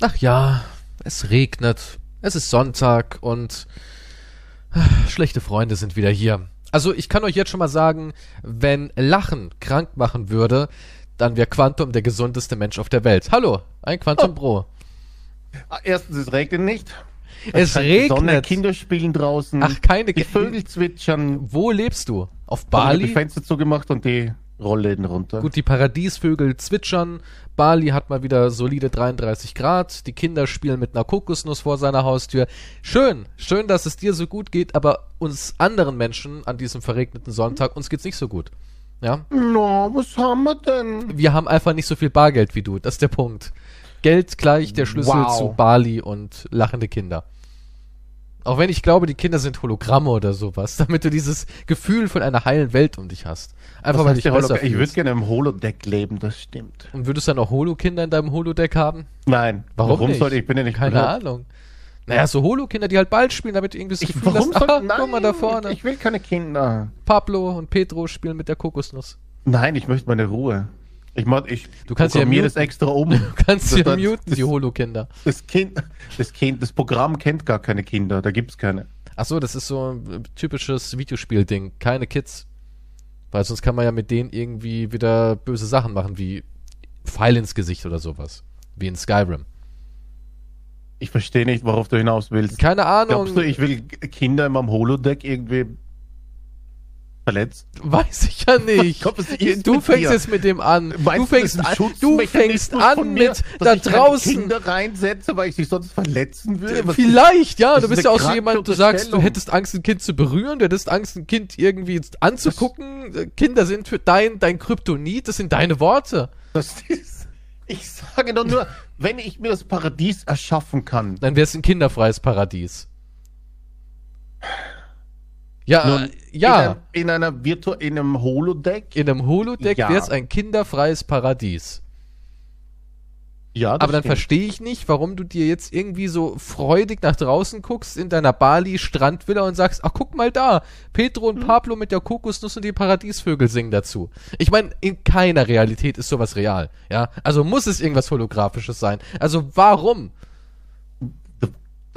Ach ja, es regnet, es ist Sonntag und äh, schlechte Freunde sind wieder hier. Also ich kann euch jetzt schon mal sagen, wenn Lachen krank machen würde, dann wäre Quantum der gesundeste Mensch auf der Welt. Hallo, ein Quantum Bro. Ah, Erstens, es regnet nicht. Es scheint die Sonne, regnet. Kinder spielen draußen. Ach, keine Die Ki- Vögel zwitschern. Wo lebst du? Auf Bali? Die Bali? Fenster zugemacht und die Rollläden runter. Gut, die Paradiesvögel zwitschern. Bali hat mal wieder solide 33 Grad. Die Kinder spielen mit einer Kokosnuss vor seiner Haustür. Schön, schön, dass es dir so gut geht, aber uns anderen Menschen an diesem verregneten Sonntag, uns geht's nicht so gut. Ja? No, was haben wir denn? Wir haben einfach nicht so viel Bargeld wie du. Das ist der Punkt. Geld gleich der Schlüssel Wow. zu Bali und lachende Kinder. Auch wenn ich glaube, die Kinder sind Hologramme oder sowas, damit du dieses Gefühl von einer heilen Welt um dich hast. Einfach weil besser Hologramm? Ich würde gerne im Holodeck leben, das stimmt. Und würdest du dann auch Holo-Kinder in deinem Holodeck haben? Nein. Warum, nicht? sollte ich? bin ja nicht Keine bekloppt. Ahnung. Naja, so Holo-Kinder, die halt Ball spielen, damit du irgendwie das Ich, Gefühl warum hast, soll, ah, nein, guck mal da vorne. Ich will keine Kinder. Pablo und Pedro spielen mit der Kokosnuss. Nein, ich möchte meine Ruhe. Ich mach, ich Du kannst ja muten. das extra um. Du kannst ja das- muten, die das- Holo-Kinder. Das Kind, das Kind, das Programm kennt gar keine Kinder, da gibt's keine. Ach so, das ist so ein typisches Videospiel-Ding. Keine Kids. Weil sonst kann man ja mit denen irgendwie wieder böse Sachen machen, wie Pfeil ins Gesicht oder sowas. Wie in Skyrim. Ich verstehe nicht, worauf du hinaus willst. Keine Ahnung. Glaubst du, ich will Kinder in meinem Holodeck irgendwie verletzt? Weiß ich ja nicht. Ist du fängst dir? jetzt mit dem an. Meinst du das fängst an, du fängst an mir, mit da draußen. Kinder reinsetze, weil ich sie sonst verletzen will? Was- Vielleicht, ja. das Du ist bist ja auch so jemand, du sagst, du hättest Angst, ein Kind zu berühren, du hättest Angst, ein Kind irgendwie anzugucken. Kinder sind für dein, dein Kryptonit, das sind deine Worte. Das ist, ich sage doch nur, wenn ich mir das Paradies erschaffen kann. Dann wäre es ein kinderfreies Paradies. Ja, Nun, äh, ja. In, einem, in einer Virtu in einem Holodeck. In einem Holodeck Ja. wäre es ein kinderfreies Paradies. ja, das Aber dann verstehe ich nicht, warum du dir jetzt irgendwie so freudig nach draußen guckst in deiner Bali-Strandvilla und sagst, ach guck mal da, Pedro Hm. und Pablo mit der Kokosnuss und die Paradiesvögel singen dazu. Ich meine, in keiner Realität ist sowas real, ja? Also muss es irgendwas Holographisches sein. Also warum?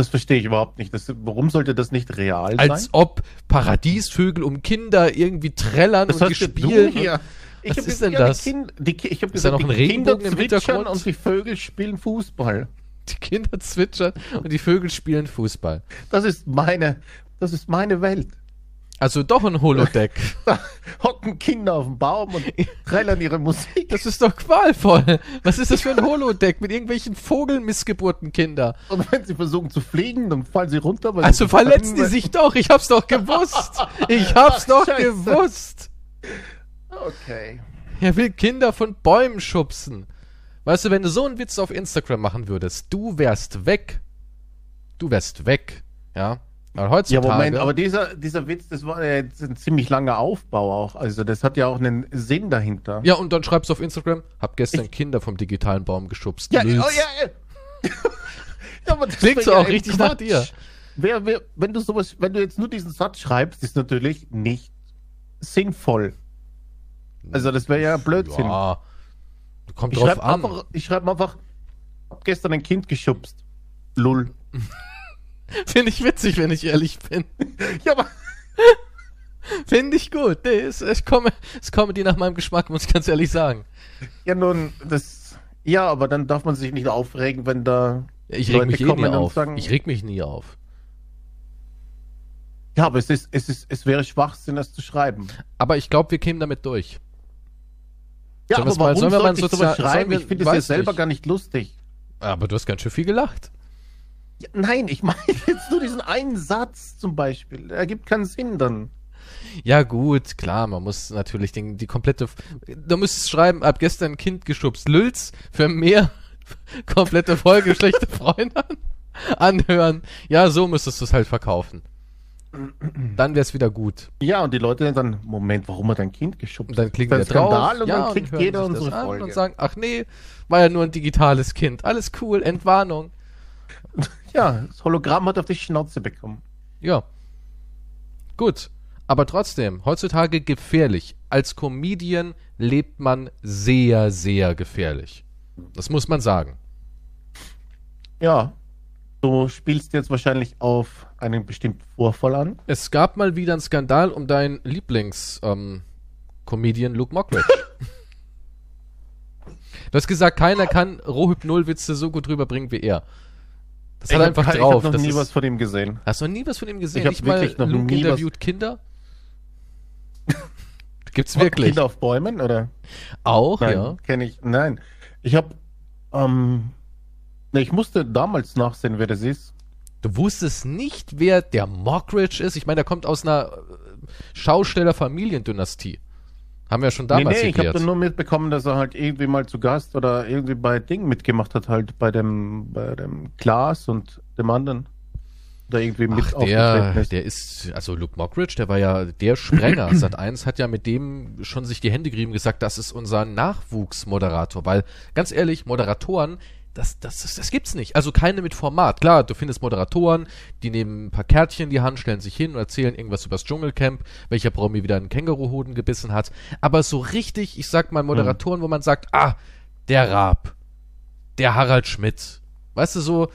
Das verstehe ich überhaupt nicht. Das, warum sollte das nicht real Als sein? ob Paradiesvögel um Kinder irgendwie trällern Das und spielen. hier. Was ist denn ja, das? Kind, die, ich habe Ist da gesagt, noch ein die Kinder im zwitschern Hintergrund? und die Vögel spielen Fußball. Die Kinder zwitschern und die Vögel spielen Fußball. Das ist meine, das ist meine Welt. Also doch ein Holodeck. Hocken Kinder auf dem Baum und trällern ihre Musik. Das ist doch qualvoll. Was ist das für ein Holodeck mit irgendwelchen Vogelmissgeburten Kinder? Und wenn sie versuchen zu fliegen, dann fallen sie runter. weil Also sie verletzen die sich doch. Ich hab's doch gewusst. Ich hab's doch Scheiße. gewusst. Okay. Er will Kinder von Bäumen schubsen. Weißt du, wenn du so einen Witz auf Instagram machen würdest, du wärst weg. Du wärst weg. Ja. Aber Ja, heutzutage. Moment, aber dieser, dieser Witz, das war ja jetzt ein ziemlich langer Aufbau auch. Also das hat ja auch einen Sinn dahinter. ja, und dann schreibst du auf Instagram, hab gestern Kinder vom digitalen Baum geschubst. Ja, oh, ja, ja. ja aber das Klingt so ja auch richtig nach Quatsch. dir. Wer, wer, wenn du sowas, wenn du jetzt nur diesen Satz schreibst, ist natürlich nicht sinnvoll. Also das wäre ja Blödsinn. Ja. Kommt ich drauf an. einfach, ich schreibe einfach, hab gestern ein Kind geschubst. Lull. Finde ich witzig, wenn ich ehrlich bin. Ja, aber Finde ich gut. Nee, es, es, komme, es die nach meinem Geschmack, muss ich ganz ehrlich sagen. ja nun, das, ja, aber dann darf man sich nicht aufregen, wenn da Ich reg Leute mich eh kommen nie und auf. sagen- ich reg mich nie auf. Ja, aber es ist, es ist, es wäre Schwachsinn, das zu schreiben. Aber ich glaube, wir kämen damit durch. Ja, Sollen aber mal- warum sollen wir mal sozial- schreiben? wir- Ich finde es ja selber nicht. gar nicht lustig. Aber du hast ganz schön viel gelacht. Ja, nein, ich meine jetzt nur diesen einen Satz zum Beispiel. Der ergibt keinen Sinn dann. Ja, gut, klar, man muss natürlich den, die komplette. Du müsstest schreiben, ab gestern ein Kind geschubst. Lülz für mehr komplette Folge schlechte Freunde an- anhören. Ja, so müsstest du es halt verkaufen. Dann wär's wieder gut. Ja, und die Leute dann, Moment, warum hat ein Kind geschubst? Und dann klicken wir Das ist drauf. Skandal und ja, dann kriegt hören jeder unsere Folge. Und sagen, ach nee, war ja nur ein digitales Kind. Alles cool, Entwarnung. Ja, das Hologramm hat auf die Schnauze bekommen. Ja. Gut. Aber trotzdem, heutzutage gefährlich. Als Comedian lebt man sehr, sehr gefährlich. Das muss man sagen. Ja. Du spielst jetzt wahrscheinlich auf einen bestimmten Vorfall an. Es gab mal wieder einen Skandal um deinen Lieblings-Comedian Luke Mockridge. du hast gesagt, keiner kann Rohhypnol-Witze so gut rüberbringen wie er. Das Ich hat hab einfach kein- drauf. Ich habe noch Das nie was von ihm gesehen. Hast du noch nie was von ihm gesehen? Ich hab Nicht mal wirklich noch Luke nie was- interviewt Kinder? Gibt's wirklich? Kinder auf Bäumen oder? Auch, Nein, ja. kenne ich. Nein. Ich habe, ähm, ne, ich musste damals nachsehen, wer das ist. Du wusstest nicht, wer der Mockridge ist? Ich meine, der kommt aus einer äh, Schausteller-Familiendynastie. Haben wir ja schon damals nee, nee, ich habe nur mitbekommen, dass er halt irgendwie mal zu Gast oder irgendwie bei Ding mitgemacht hat, halt bei dem, bei dem Klaas und dem anderen. Da irgendwie mit Ach, aufgetreten der, ist. der ist, also Luke Mockridge, der war ja der Sprenger. Sat 1 hat ja mit dem schon sich die Hände gerieben gesagt, das ist unser Nachwuchsmoderator. Weil, ganz ehrlich, Moderatoren, das, das, das, das gibt's nicht. Also keine mit Format. Klar, du findest Moderatoren, die nehmen ein paar Kärtchen in die Hand, stellen sich hin und erzählen irgendwas übers Dschungelcamp, welcher Promi wieder einen Känguruhoden gebissen hat. Aber so richtig, ich sag mal Moderatoren, wo man sagt, ah, der Raab, der Harald Schmidt. Weißt du, so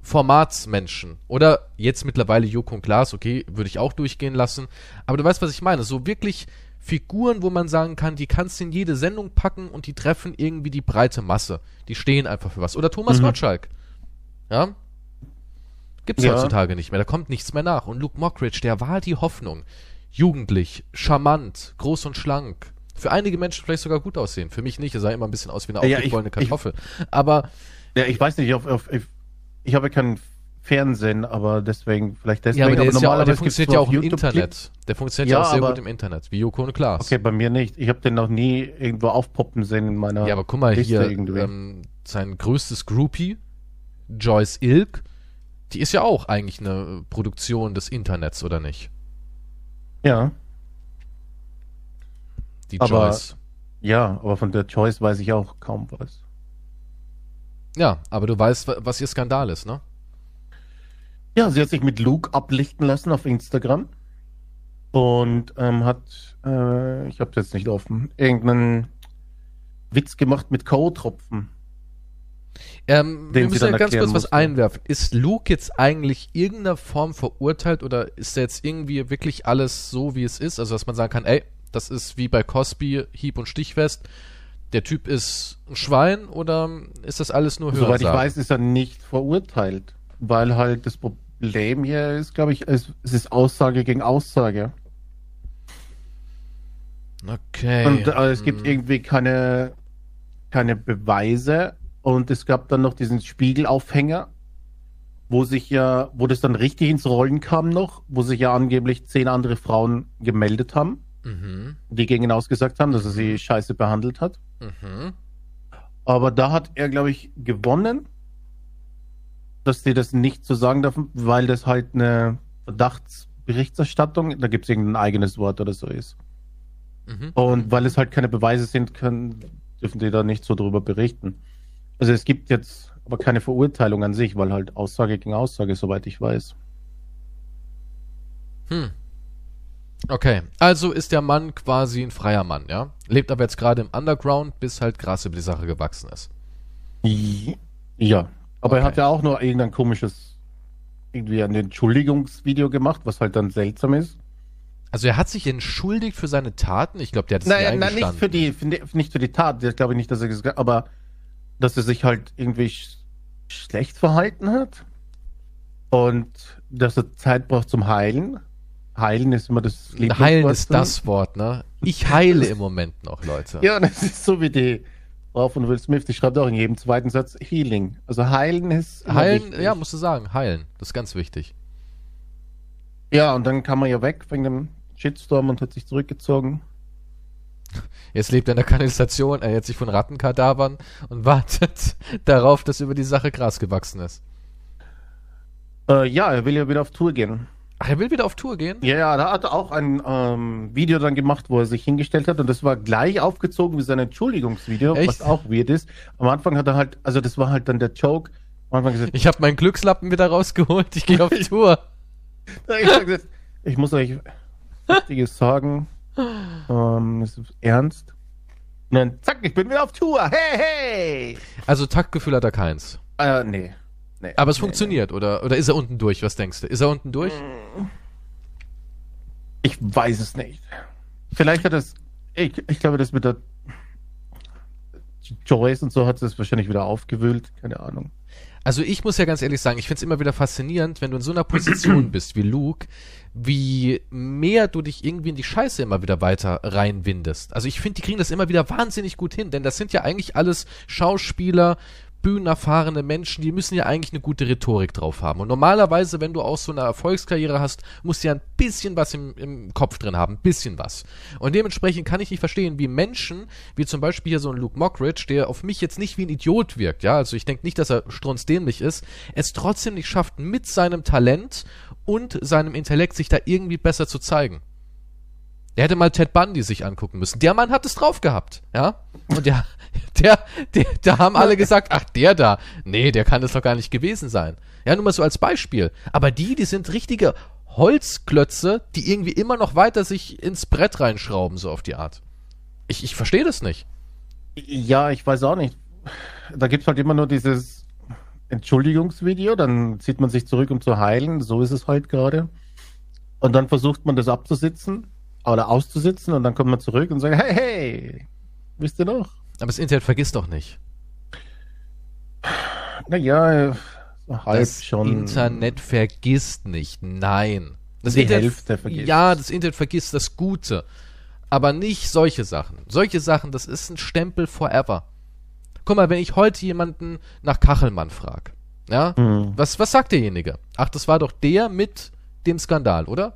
Formatsmenschen. Oder jetzt mittlerweile Joko und Klaas, okay, würde ich auch durchgehen lassen. Aber du weißt, was ich meine. So wirklich Figuren, wo man sagen kann, die kannst du in jede Sendung packen und die treffen irgendwie die breite Masse. Die stehen einfach für was. Oder Thomas Mhm. Gottschalk. Ja? Gibt's Ja. heutzutage nicht mehr. Da kommt nichts mehr nach. Und Luke Mockridge, der war die Hoffnung. Jugendlich, charmant, groß und schlank. Für einige Menschen vielleicht sogar gut aussehen. Für mich nicht. Er sah immer ein bisschen aus wie eine Ja, ich- aufgequollene ich- Kartoffel. Aber Ja, ich weiß nicht, auf, ich, ich habe kein Fernsehen, aber deswegen, vielleicht deswegen. Ja, aber der, ist ja, auch- der funktioniert ja auch im YouTube Internet. Der funktioniert ja, Ja, auch sehr aber- gut im Internet, wie Joko und Klaas. Okay, bei mir nicht. Ich habe den noch nie irgendwo aufpoppen sehen in meiner Ja, aber guck mal Liste hier, irgendwie. ähm, sein größtes Groupie, Joyce Ilk, die ist ja auch eigentlich eine Produktion des Internets, oder nicht? ja, Die Aber- Joyce. ja, aber von der Choice weiß ich auch kaum was. Ja, aber du weißt, wa- was ihr Skandal ist, ne? Ja, sie hat sich mit Luke ablichten lassen auf Instagram und ähm, hat, äh, ich habe jetzt nicht offen, irgendeinen Witz gemacht mit Co-Tropfen. Ähm, wir müssen ja ganz kurz was einwerfen. Ist Luke jetzt eigentlich irgendeiner Form verurteilt oder ist er jetzt irgendwie wirklich alles so, wie es ist? Also, dass man sagen kann, ey, das ist wie bei Cosby, Hieb- und Stichfest. Der Typ ist ein Schwein oder ist das alles nur Soweit ich Hörensagen? weiß, ist er nicht verurteilt, weil halt das Problem hier ist, glaube ich, es, es ist Aussage gegen Aussage. Okay. Und äh, es gibt Hm. irgendwie keine, keine Beweise. Und es gab dann noch diesen Spiegelaufhänger, wo sich ja, wo das dann richtig ins Rollen kam noch, wo sich ja angeblich zehn andere Frauen gemeldet haben, Mhm. die gegen ihn ausgesagt haben, dass er sie scheiße behandelt hat. Mhm. Aber da hat er, glaube ich, gewonnen, dass die das nicht so sagen dürfen, weil das halt eine Verdachtsberichterstattung, da gibt es irgendein eigenes Wort oder so ist. Mhm. Und weil es halt keine Beweise sind, können, dürfen die da nicht so drüber berichten. Also es gibt jetzt aber keine Verurteilung an sich, weil halt Aussage gegen Aussage, soweit ich weiß. Hm. Okay, also ist der Mann quasi ein freier Mann, ja? Lebt aber jetzt gerade im Underground, bis halt Gras über die Sache gewachsen ist. Ja, aber er Okay. hat ja auch nur irgendein komisches, irgendwie ein Entschuldigungsvideo gemacht, was halt dann seltsam ist. Also er hat sich entschuldigt für seine Taten. Ich glaube, der hat es nie Nein, nein, nicht eingestanden. für die, für die, nicht für die Tat, das glaube ich nicht, dass er gesagt aber dass er sich halt irgendwie sch schlecht verhalten hat und dass er Zeit braucht zum Heilen. Heilen ist immer das Heilen Lieblingswort ist von ihm. das Wort, ne? Ich heile im Moment noch, Leute. Ja, das ist so wie die Frau von Will Smith, die schreibt auch in jedem zweiten Satz Healing. Also heilen ist heilen, wichtig. ja, musst du sagen, heilen. Das ist ganz wichtig. Ja, und dann kam er ja weg wegen dem Shitstorm und hat sich zurückgezogen. Jetzt lebt er in der Kanalisation, er ernährt sich von Rattenkadavern und wartet darauf, dass über die Sache Gras gewachsen ist. Äh, ja, er will ja wieder auf Tour gehen. Ach, er will wieder auf Tour gehen? Ja, ja, da hat er auch ein ähm, Video dann gemacht, wo er sich hingestellt hat und das war gleich aufgezogen wie sein Entschuldigungsvideo, Echt? was auch weird ist. Am Anfang hat er halt, also das war halt dann der Joke. Am Anfang gesagt, Ich habe meinen Glückslappen wieder rausgeholt, ich gehe auf Tour. ich, gesagt, ich muss euch Wichtiges sagen. Ähm, es ist ernst. Und dann zack, ich bin wieder auf Tour. Hey, hey! Also Taktgefühl hat er keins. Äh, nee. nee. Aber es nee, funktioniert, oder, oder ist er unten durch? Was denkst du? Ist er unten durch? nee. Ich weiß es nicht. Vielleicht hat es. Ich, ich glaube, das mit der Joyce und so hat es wahrscheinlich wieder aufgewühlt. Keine Ahnung. Also ich muss ja ganz ehrlich sagen, ich find's immer wieder faszinierend, wenn du in so einer Position bist wie Luke, wie mehr du dich irgendwie in die Scheiße immer wieder weiter reinwindest. Also ich finde, die kriegen das immer wieder wahnsinnig gut hin, denn das sind ja eigentlich alles Schauspieler, bühnenerfahrene Menschen, die müssen ja eigentlich eine gute Rhetorik drauf haben. Und normalerweise, wenn du auch so eine Erfolgskarriere hast, musst du ja ein bisschen was im, im Kopf drin haben, ein bisschen was. Und dementsprechend kann ich nicht verstehen, wie Menschen, wie zum Beispiel hier so ein Luke Mockridge, der auf mich jetzt nicht wie ein Idiot wirkt, ja, also ich denke nicht, dass er strunzdämlich ist, es trotzdem nicht schafft, mit seinem Talent und seinem Intellekt sich da irgendwie besser zu zeigen. Der hätte mal Ted Bundy sich angucken müssen. Der Mann hat es drauf gehabt, ja? Und der, der, der, da haben alle gesagt, ach, der da, nee, der kann es doch gar nicht gewesen sein. Ja, nur mal so als Beispiel. Aber die, die sind richtige Holzklötze, die irgendwie immer noch weiter sich ins Brett reinschrauben, so auf die Art. Ich, ich verstehe das nicht. Ja, ich weiß auch nicht. Da gibt's halt immer nur dieses Entschuldigungsvideo, dann zieht man sich zurück, um zu heilen. So ist es halt gerade. Und dann versucht man das abzusitzen oder auszusitzen und dann kommt man zurück und sagt, hey, hey, wisst ihr noch? Aber das Internet vergisst doch nicht. Naja, halb das schon. Internet vergisst nicht. Nein. Das Die Internet, Hälfte vergisst. Ja, das Internet vergisst das Gute. Aber nicht solche Sachen. Solche Sachen, das ist ein Stempel forever. Guck mal, wenn ich heute jemanden nach Kachelmann frage, ja, Mhm. was, was sagt derjenige? Ach, das war doch der mit dem Skandal, oder?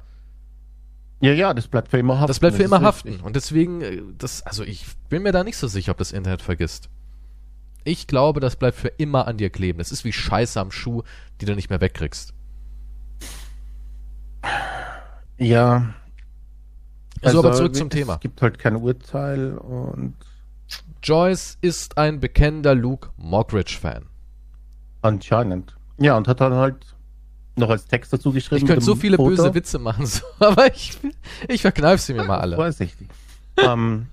Ja, ja, das bleibt für immer haften. Das bleibt für ist immer richtig. haften. Und deswegen, äh, das, also ich bin mir da nicht so sicher, ob das Internet vergisst. Ich glaube, das bleibt für immer an dir kleben. Das ist wie Scheiße am Schuh, die du nicht mehr wegkriegst. Ja. So, aber also, zurück zum es Thema. gibt halt kein Urteil und Joyce ist ein bekennender Luke Mockridge-Fan. anscheinend. Ja, und hat dann halt noch als Text dazu geschrieben. Ich könnte so viele Foto. böse Witze machen, so, aber ich, ich verkneif sie mir mal alle. Vorsichtig. ähm,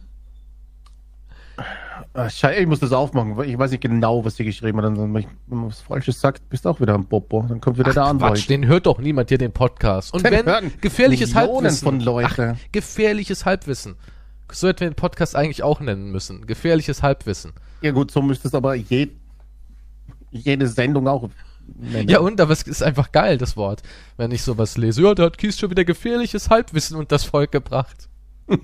ah, Schei- ich muss das aufmachen, weil ich weiß nicht genau, was sie geschrieben hat. Wenn ich- man was Falsches sagt, bist du auch wieder ein Popo. Dann kommt wieder der Ach, Anwalt. Quatsch, den hört doch niemand hier den Podcast. Und Den wenn gefährliches Millionen Halbwissen. von Leute. Ach, gefährliches Halbwissen. So hätten wir den Podcast eigentlich auch nennen müssen. Gefährliches Halbwissen. Ja gut, so müsstest aber je, jede Sendung auch nennen. Ja, und, aber es ist einfach geil, das Wort. Wenn ich sowas lese. Ja, da hat Kies schon wieder gefährliches Halbwissen und das Volk gebracht.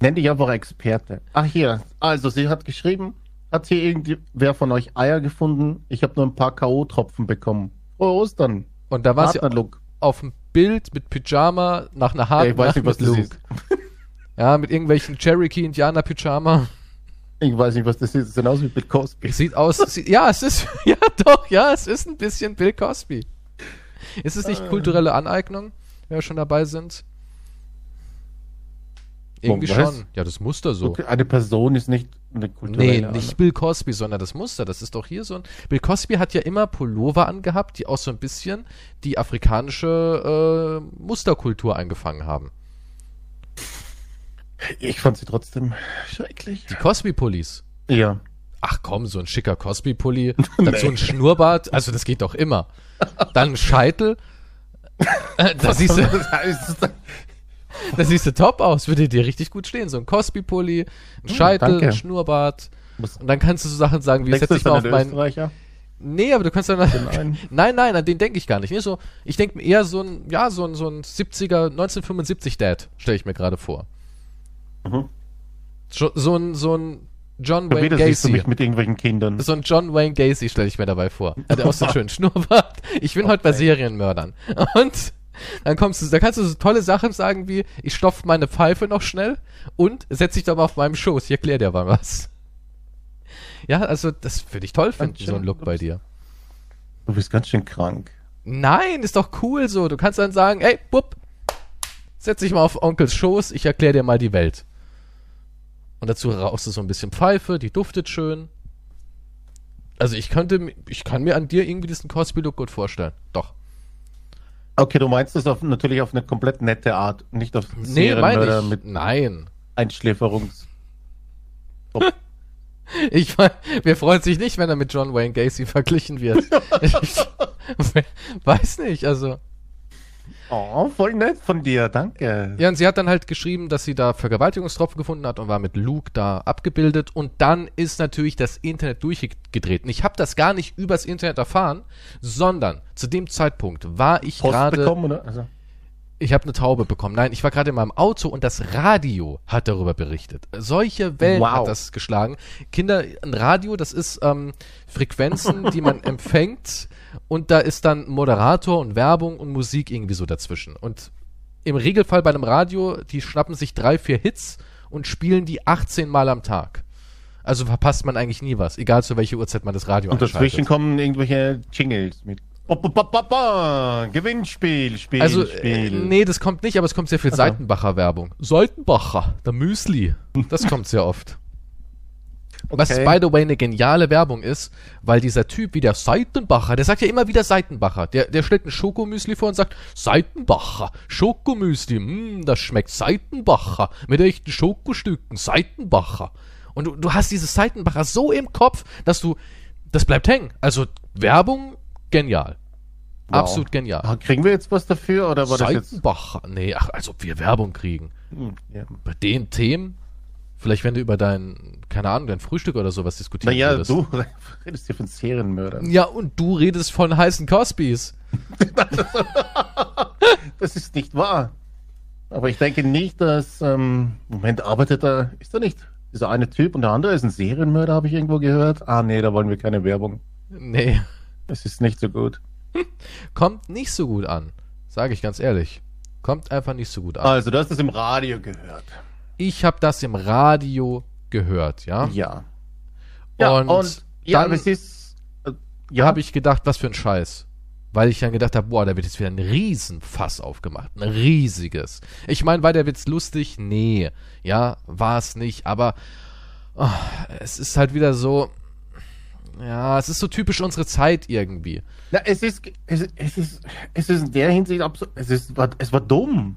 Nenn dich einfach Experte. Ach hier, also sie hat geschrieben, hat hier irgendwer von euch Eier gefunden? Ich habe nur ein paar K.O.-Tropfen bekommen. Frohe Ostern. Und da war sie auf dem Bild mit Pyjama nach einer Ja, harten ich weiß Nacht nicht, was mit das Luke. ist. Ja, mit irgendwelchen Cherokee-Indianer-Pyjama. Ich weiß nicht, was das ist. Das sieht aus wie Bill Cosby. Sieht aus, sieht, ja, es ist, ja doch, ja, es ist ein bisschen Bill Cosby. Ist es nicht Äh. kulturelle Aneignung, wenn wir schon dabei sind? Irgendwie was? schon. Ja, das Muster so. Okay, Eine Person ist nicht eine Nee, kulturelle nicht Bill Cosby, sondern das Muster. Das ist doch hier so ein. Bill Cosby hat ja immer Pullover angehabt, die auch so ein bisschen die afrikanische äh, Musterkultur eingefangen haben. Ich fand sie trotzdem schrecklich. Die Cosby-Pullis. Ja. Ach komm, so ein schicker Cosby-Pulli, dazu ein Schnurrbart, also das geht doch immer. Dann ein Scheitel. Äh, Da siehst, du, Das siehst du top aus, würde dir richtig gut stehen. So ein Cosby-Pulli, ein Scheitel, danke. ein Schnurrbart. Und dann kannst du so Sachen sagen wie, denkst setz du, dich das mal auf ein meinen. Nee, aber du kannst dann. Nein. Nein, nein, an den denke ich gar nicht. Nee, so, ich denke mir eher so ein, ja, so ein, so ein 70er, 1975 Dad, stelle ich mir gerade vor. Mhm. So, so ein, so ein John Wayne wieder siehst du Gacy. mich mit irgendwelchen Kindern. So ein John Wayne Gacy stelle ich mir dabei vor. Hat er auch so einen schönen Schnurrbart. Ich bin heute bei Serienmördern. Und dann kommst du, da kannst du so tolle Sachen sagen wie, ich stopf meine Pfeife noch schnell und setz dich doch mal auf meinem Schoß. Ich erkläre dir mal was. Ja, also das würde ich toll finden, Ganz so ein schön. Look bei dir. Du bist ganz schön krank. Nein, ist doch cool so. Du kannst dann sagen, ey, Bub, setz dich mal auf Onkels Schoß, ich erkläre dir mal die Welt. Und dazu rauchst du so ein bisschen Pfeife, die duftet schön. Also ich könnte, ich kann mir an dir irgendwie diesen Cosby-Look gut vorstellen. Doch. Okay, du meinst das auf, natürlich auf eine komplett nette Art, nicht auf Nee, meine Serienmörder mit Nein. Einschläferungs. Ich mein, wir freuen sich nicht, wenn er mit John Wayne Gacy verglichen wird. ich weiß nicht, also. Oh, voll nett von dir, danke. Ja, und sie hat dann halt geschrieben, dass sie da Vergewaltigungstropfen gefunden hat und war mit Luke da abgebildet. Und dann ist natürlich das Internet durchgedreht. Und ich habe das gar nicht übers Internet erfahren, sondern zu dem Zeitpunkt war ich gerade. Also, Ich habe eine Taube bekommen. Nein, ich war gerade in meinem Auto und das Radio hat darüber berichtet. Solche Wellen Wow. hat das geschlagen. Kinder, ein Radio, das ist ähm, Frequenzen, die man empfängt und da ist dann Moderator und Werbung und Musik irgendwie so dazwischen. Und im Regelfall bei einem Radio, die schnappen sich drei, vier Hits und spielen die 18 Mal am Tag. Also verpasst man eigentlich nie was, egal zu welcher Uhrzeit man das Radio und dazwischen kommen irgendwelche Jingles mit. Ba, ba, ba, ba, ba. Gewinnspiel, Spiel, Also, äh, Spiel. nee, das kommt nicht, aber es kommt sehr viel Ach so. Seitenbacher-Werbung. Seitenbacher, der Müsli. Das kommt sehr oft. Was, Okay. by the way, eine geniale Werbung ist, weil dieser Typ wie der Seitenbacher, der sagt ja immer wieder Seitenbacher. Der, der stellt ein Schokomüsli vor und sagt, Seitenbacher, Schokomüsli, mh, das schmeckt Seitenbacher, mit echten Schokostücken, Seitenbacher. Und du, du hast dieses Seitenbacher so im Kopf, dass du, das bleibt hängen. Also, Werbung, genial. Wow. Absolut genial. Ah, Kriegen wir jetzt was dafür oder war das jetzt? Nee, ach, als ob wir Werbung kriegen. Hm, ja. Bei den Themen? Vielleicht, wenn du über dein, keine Ahnung, dein Frühstück oder sowas diskutieren Naja, würdest. du redest hier von Serienmördern. Ja, und du redest von heißen Cosbys. Das ist nicht wahr. Aber ich denke nicht, dass. Ähm, Moment, arbeitet er. Ist er nicht? Dieser eine Typ und der andere ist ein Serienmörder, habe ich irgendwo gehört. Ah, nee, da wollen wir keine Werbung. Nee, Das ist nicht so gut. kommt nicht so gut an. Sage ich ganz ehrlich. Kommt einfach nicht so gut an. Also, du hast das im Radio gehört. Ich habe das im Radio gehört, ja? Ja. Ja, Und und, ja, dann- es. Äh, Da ja, habe ich gedacht, was für ein Scheiß. Weil ich dann gedacht habe, boah, da wird jetzt wieder ein Riesenfass aufgemacht. Ein riesiges. Ich meine, war der Witz lustig? Nee. Ja, war es nicht. Aber oh, es ist halt wieder so. Ja, es ist so typisch unsere Zeit irgendwie. Na, es ist, es, es ist, es ist in der Hinsicht absolut, es ist, war, es war dumm.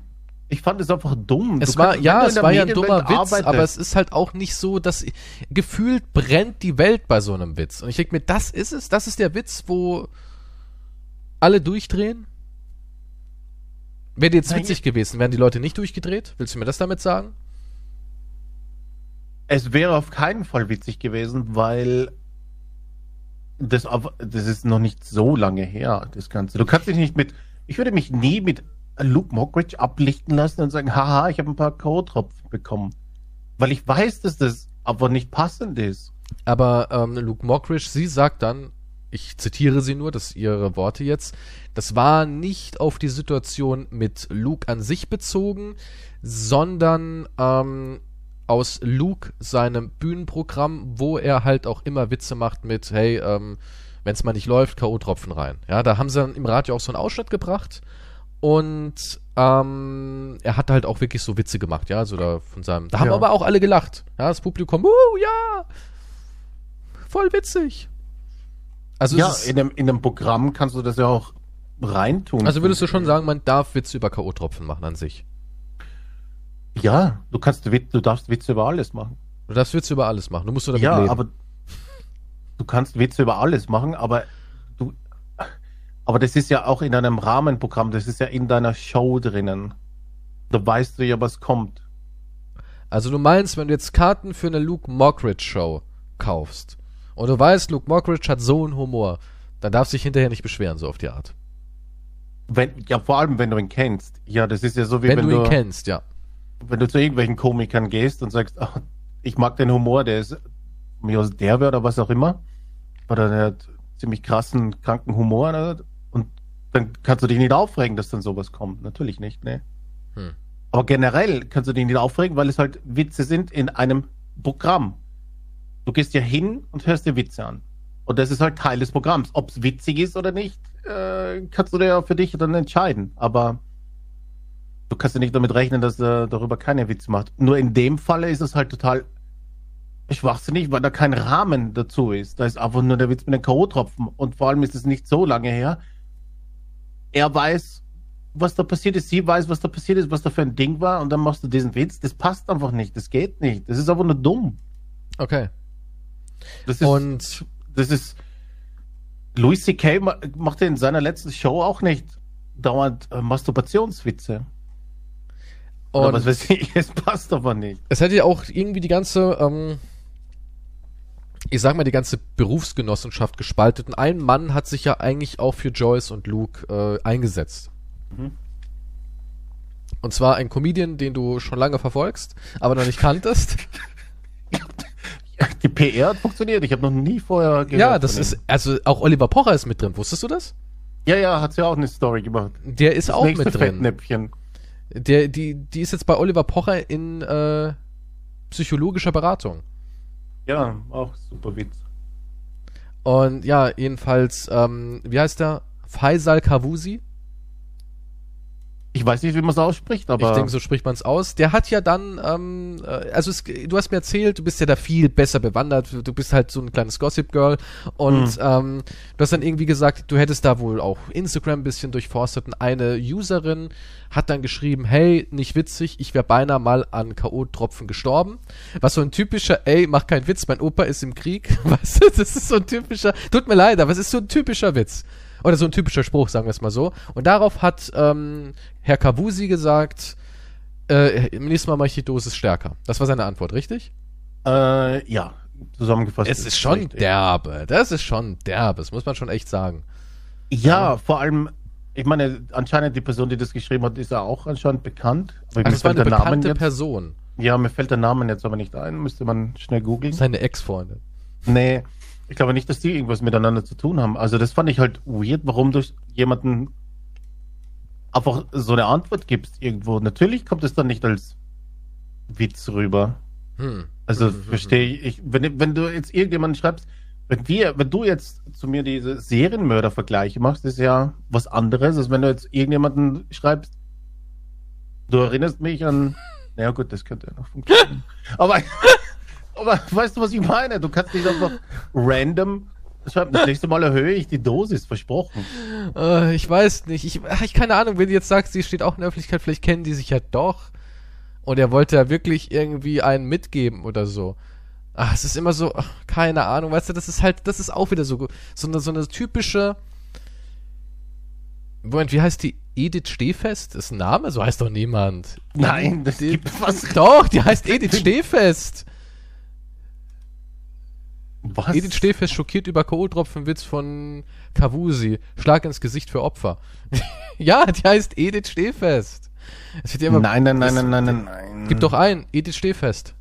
Ich fand es einfach dumm. Es Du war, kannst- ja, es war ja ein dummer Witz, arbeitest- aber es ist halt auch nicht so, dass gefühlt brennt die Welt bei so einem Witz. Und ich denke mir, das ist es, das ist der Witz, wo alle durchdrehen. Wäre jetzt witzig gewesen, wären die Leute nicht durchgedreht? Willst du mir das damit sagen? Es wäre auf keinen Fall witzig gewesen, weil das, das ist noch nicht so lange her, das Ganze. Du kannst dich nicht mit, ich würde mich nie mit Luke Mockridge ablichten lassen und sagen, haha, ich habe ein paar K.O.-Tropfen bekommen. Weil ich weiß, dass das aber nicht passend ist. Aber ähm, Luke Mockridge, sie sagt dann, ich zitiere sie nur, das ihre Worte jetzt, das war nicht auf die Situation mit Luke an sich bezogen, sondern ähm, aus Luke seinem Bühnenprogramm, wo er halt auch immer Witze macht mit, hey, ähm, wenn es mal nicht läuft, K.O.-Tropfen rein. Ja, da haben sie dann im Radio auch so einen Ausschnitt gebracht und ähm, er hat halt auch wirklich so Witze gemacht, ja, also da von seinem, da haben Ja. aber auch alle gelacht, ja, das Publikum, uh, ja, voll witzig. Also, ja, in einem, in einem Programm kannst du das ja auch reintun. also würdest du schon sagen, man darf Witze über K.O.-Tropfen machen an sich. Ja, du kannst du darfst Witze über alles machen. Du darfst Witze über alles machen, du musst nur damit Ja, leben. aber du kannst Witze über alles machen, aber du, aber das ist ja auch in einem Rahmenprogramm, das ist ja in deiner Show drinnen. Da weißt du ja, was kommt. Also du meinst, wenn du jetzt Karten für eine Luke Mockridge Show kaufst und du weißt, Luke Mockridge hat so einen Humor, dann darfst du dich hinterher nicht beschweren, so auf die Art. Wenn, ja, vor allem, wenn du ihn kennst. Ja, das ist ja so wie Wenn, wenn, du ihn du, kennst, ja. Wenn du zu irgendwelchen Komikern gehst und sagst, ach, ich mag den Humor, der ist mir aus der oder was auch immer. Oder der hat ziemlich krassen, kranken Humor. Ne? Und dann kannst du dich nicht aufregen, dass dann sowas kommt. Natürlich nicht, ne? Hm. Aber generell kannst du dich nicht aufregen, weil es halt Witze sind in einem Programm. Du gehst ja hin und hörst dir Witze an. Und das ist halt Teil des Programms. Ob es witzig ist oder nicht, äh, kannst du dir ja für dich dann entscheiden. Aber du kannst ja nicht damit rechnen, dass er darüber keine Witze macht. Nur in dem Falle ist es halt total schwachsinnig, weil da kein Rahmen dazu ist. Da ist einfach nur der Witz mit den K.O.-Tropfen. Und vor allem ist es nicht so lange her. Er weiß, was da passiert ist, sie weiß, was da passiert ist, was da für ein Ding war, und dann machst du diesen Witz. Das passt einfach nicht, das geht nicht. Das ist einfach nur dumm. Okay. Das ist, Und das ist, Louis C.K. ma- machte in seiner letzten Show auch nicht dauernd äh, Masturbationswitze. Und was weiß ich, es passt aber nicht. es hätte ja auch irgendwie die ganze, ähm, ich sag mal, die ganze Berufsgenossenschaft gespaltet. Und ein Mann hat sich ja eigentlich auch für Joyce und Luke äh, eingesetzt. Mhm. Und zwar ein Comedian, den du schon lange verfolgst, aber noch nicht kanntest. Die PR hat funktioniert. Ich habe noch nie vorher gehört. ja, das ist, also auch Oliver Pocher ist mit drin. Wusstest du das? Ja, ja, hat ja auch eine Story gemacht. Der ist Das auch mit drin. Fettnäpfchen. Der, die, die ist jetzt bei Oliver Pocher in äh, psychologischer Beratung. Ja, auch super Witz. Und ja, jedenfalls, ähm, wie heißt der? Faisal Kavusi? Ich weiß nicht, wie man es ausspricht, aber ich denke, so spricht man es aus. Der hat ja dann, ähm, äh, also es, du hast mir erzählt, du bist ja da viel besser bewandert. Du bist halt so ein kleines Gossip Girl und ähm, du hast dann irgendwie gesagt, du hättest da wohl auch Instagram ein bisschen durchforstet und eine Userin hat dann geschrieben, hey, nicht witzig, ich wäre beinahe mal an K.O.-Tropfen gestorben. Was so ein typischer, ey, mach keinen Witz, mein Opa ist im Krieg. Weißt du, das ist so ein typischer, tut mir leid, aber es ist so ein typischer Witz. Oder so ein typischer Spruch, sagen wir es mal so. Und darauf hat ähm, Herr Kavusi gesagt, äh, nächstes Mal mache ich die Dosis stärker. Das war seine Antwort, richtig? äh, ja, zusammengefasst. Es ist schon richtig. derbe. Das ist schon derbe. Das muss man schon echt sagen. Ja, vor allem, ich meine, anscheinend die Person, die das geschrieben hat, ist ja auch anscheinend bekannt. Aber Also mir es war eine der Name bekannte jetzt, Person. Ja, mir fällt der Name jetzt aber nicht ein. Müsste man schnell googeln. Seine Ex-Freundin. Nee, ich glaube nicht, dass die irgendwas miteinander zu tun haben. Also das fand ich halt weird, warum du jemanden einfach so eine Antwort gibst irgendwo. Natürlich kommt es dann nicht als Witz rüber. Hm. Also Mhm, verstehe ich, wenn, wenn du jetzt irgendjemanden schreibst, wenn wir, wenn du jetzt zu mir diese Serienmörder-Vergleiche machst, ist ja was anderes, als wenn du jetzt irgendjemanden schreibst, du erinnerst mich an, naja gut, das könnte ja noch funktionieren. aber, aber weißt du, was ich meine? Du kannst nicht einfach random schreiben, das nächste Mal erhöhe ich die Dosis, versprochen. Äh, ich weiß nicht. Ich, ich keine Ahnung, wenn du jetzt sagst, sie steht auch in der Öffentlichkeit, vielleicht kennen die sich ja doch. Und er wollte ja wirklich irgendwie einen mitgeben oder so. Ach, es ist immer so, ach, keine Ahnung, weißt du, das ist halt, das ist auch wieder so, so eine, so eine typische. Moment, wie heißt die? Edith Stehfest? Ist ein Name? So heißt doch niemand. Nein, das die, gibt was. Doch, die heißt Edith Stehfest. Was? Edith Stehfest schockiert über K.O.-Tropfenwitz von Kavusi. Schlag ins Gesicht für Opfer. ja, die heißt Edith Stehfest. Es wird ja immer, nein, nein, nein, nein, nein, nein, nein. Gib doch ein, Edith Stehfest.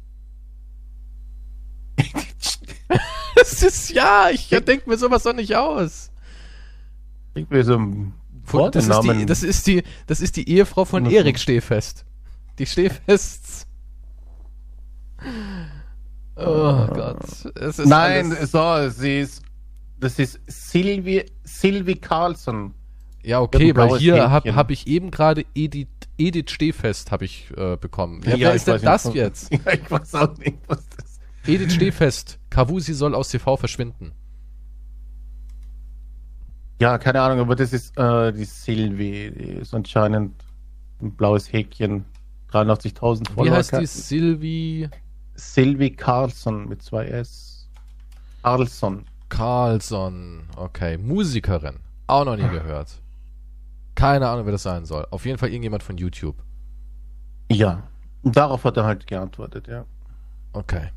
Das ist, ja, ich denke mir sowas doch nicht aus. Ich will so ein Von, das, ist die, das, ist die, das ist die Ehefrau von. Erik Stehfest. Die Stehfests. Oh Gott. Es Nein, alles- so, sie ist. Das ist Sylvie, Sylvie Carlson. Ja, okay, weil hier habe hab ich eben gerade Edith, Edith Stehfest habe ich äh, bekommen. Ja, Ja, wer ist denn das nicht. jetzt? Ja, ich weiß auch nicht, was das ist. Edith Stehfest. Kavusi soll aus TV verschwinden. Ja, keine Ahnung, aber das ist äh, die Sylvie. Die ist anscheinend ein blaues Häkchen. 83.000 Wie Follower. heißt die? Sylvie Sylvie Carlson mit zwei S. Carlson. Carlson. Okay, Musikerin. Auch noch nie gehört. Keine Ahnung, wer das sein soll. Auf jeden Fall irgendjemand von YouTube. Ja. Darauf hat er halt geantwortet, ja. Okay.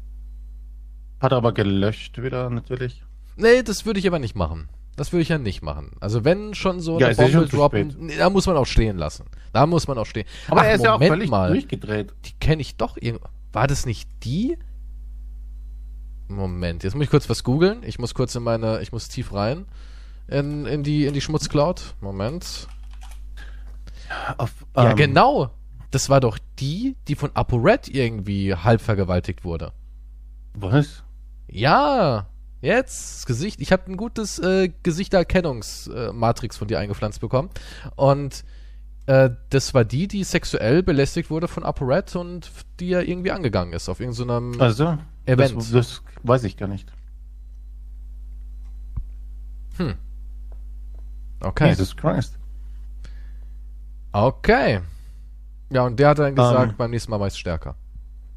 Hat er aber gelöscht wieder, natürlich. Nee, das würde ich aber nicht machen. Das würde ich ja nicht machen. Also wenn schon so Ja, eine schon Bombe droppen, nee, da muss man auch stehen lassen. Da muss man auch stehen. Aber Ach, er ist ja auch Moment völlig mal. durchgedreht. Die kenne ich doch irgendwo. War das nicht die? Moment, jetzt muss ich kurz was googeln. Ich muss kurz in meine, ich muss tief rein in, in die in die Schmutzcloud. Moment. Auf, Ja, ähm, genau. Das war doch die, die von ApoRed irgendwie halb vergewaltigt wurde. Was? Ja, jetzt das Gesicht. Ich habe ein gutes äh, Gesichtererkennungsmatrix von dir eingepflanzt bekommen. Und äh, das war die, die sexuell belästigt wurde von ApoRed und die ja irgendwie angegangen ist auf irgendeinem Also, Event. Das, das weiß ich gar nicht. Okay. Jesus Christ. Okay. Ja, und der hat dann gesagt, Ähm. beim nächsten Mal war es stärker.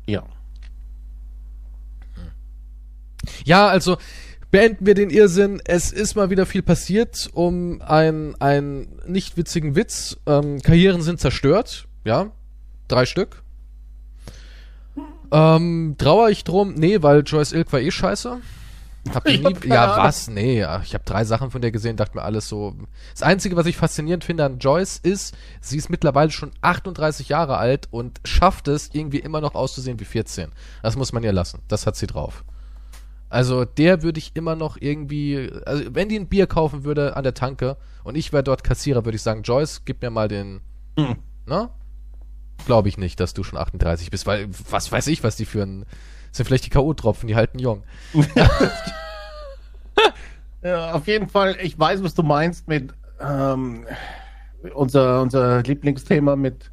Ja. Ja, also beenden wir den Irrsinn. Es ist mal wieder viel passiert um einen, einen nicht witzigen Witz. Ähm, Karrieren sind zerstört. Ja, drei Stück. Ähm, trauere ich drum? Nee, weil Joyce Ilk war eh scheiße. Hab ich nie, hab ja, was? Nee, ja, ich habe drei Sachen von der gesehen, dachte mir alles so. Das Einzige, was ich faszinierend finde an Joyce ist, sie ist mittlerweile schon 38 Jahre alt und schafft es, irgendwie immer noch auszusehen wie 14. Das muss man ihr lassen. Das hat sie drauf. Also der würde ich immer noch irgendwie, also wenn die ein Bier kaufen würde an der Tanke und ich wäre dort Kassierer, würde ich sagen, Joyce, gib mir mal den, Hm. ne? Glaube ich nicht, dass du schon 38 bist, weil was weiß ich, was die für ein, sind vielleicht die K.O.-Tropfen, die halten jung. Ja, auf jeden Fall, ich weiß, was du meinst mit ähm, unser, unser Lieblingsthema mit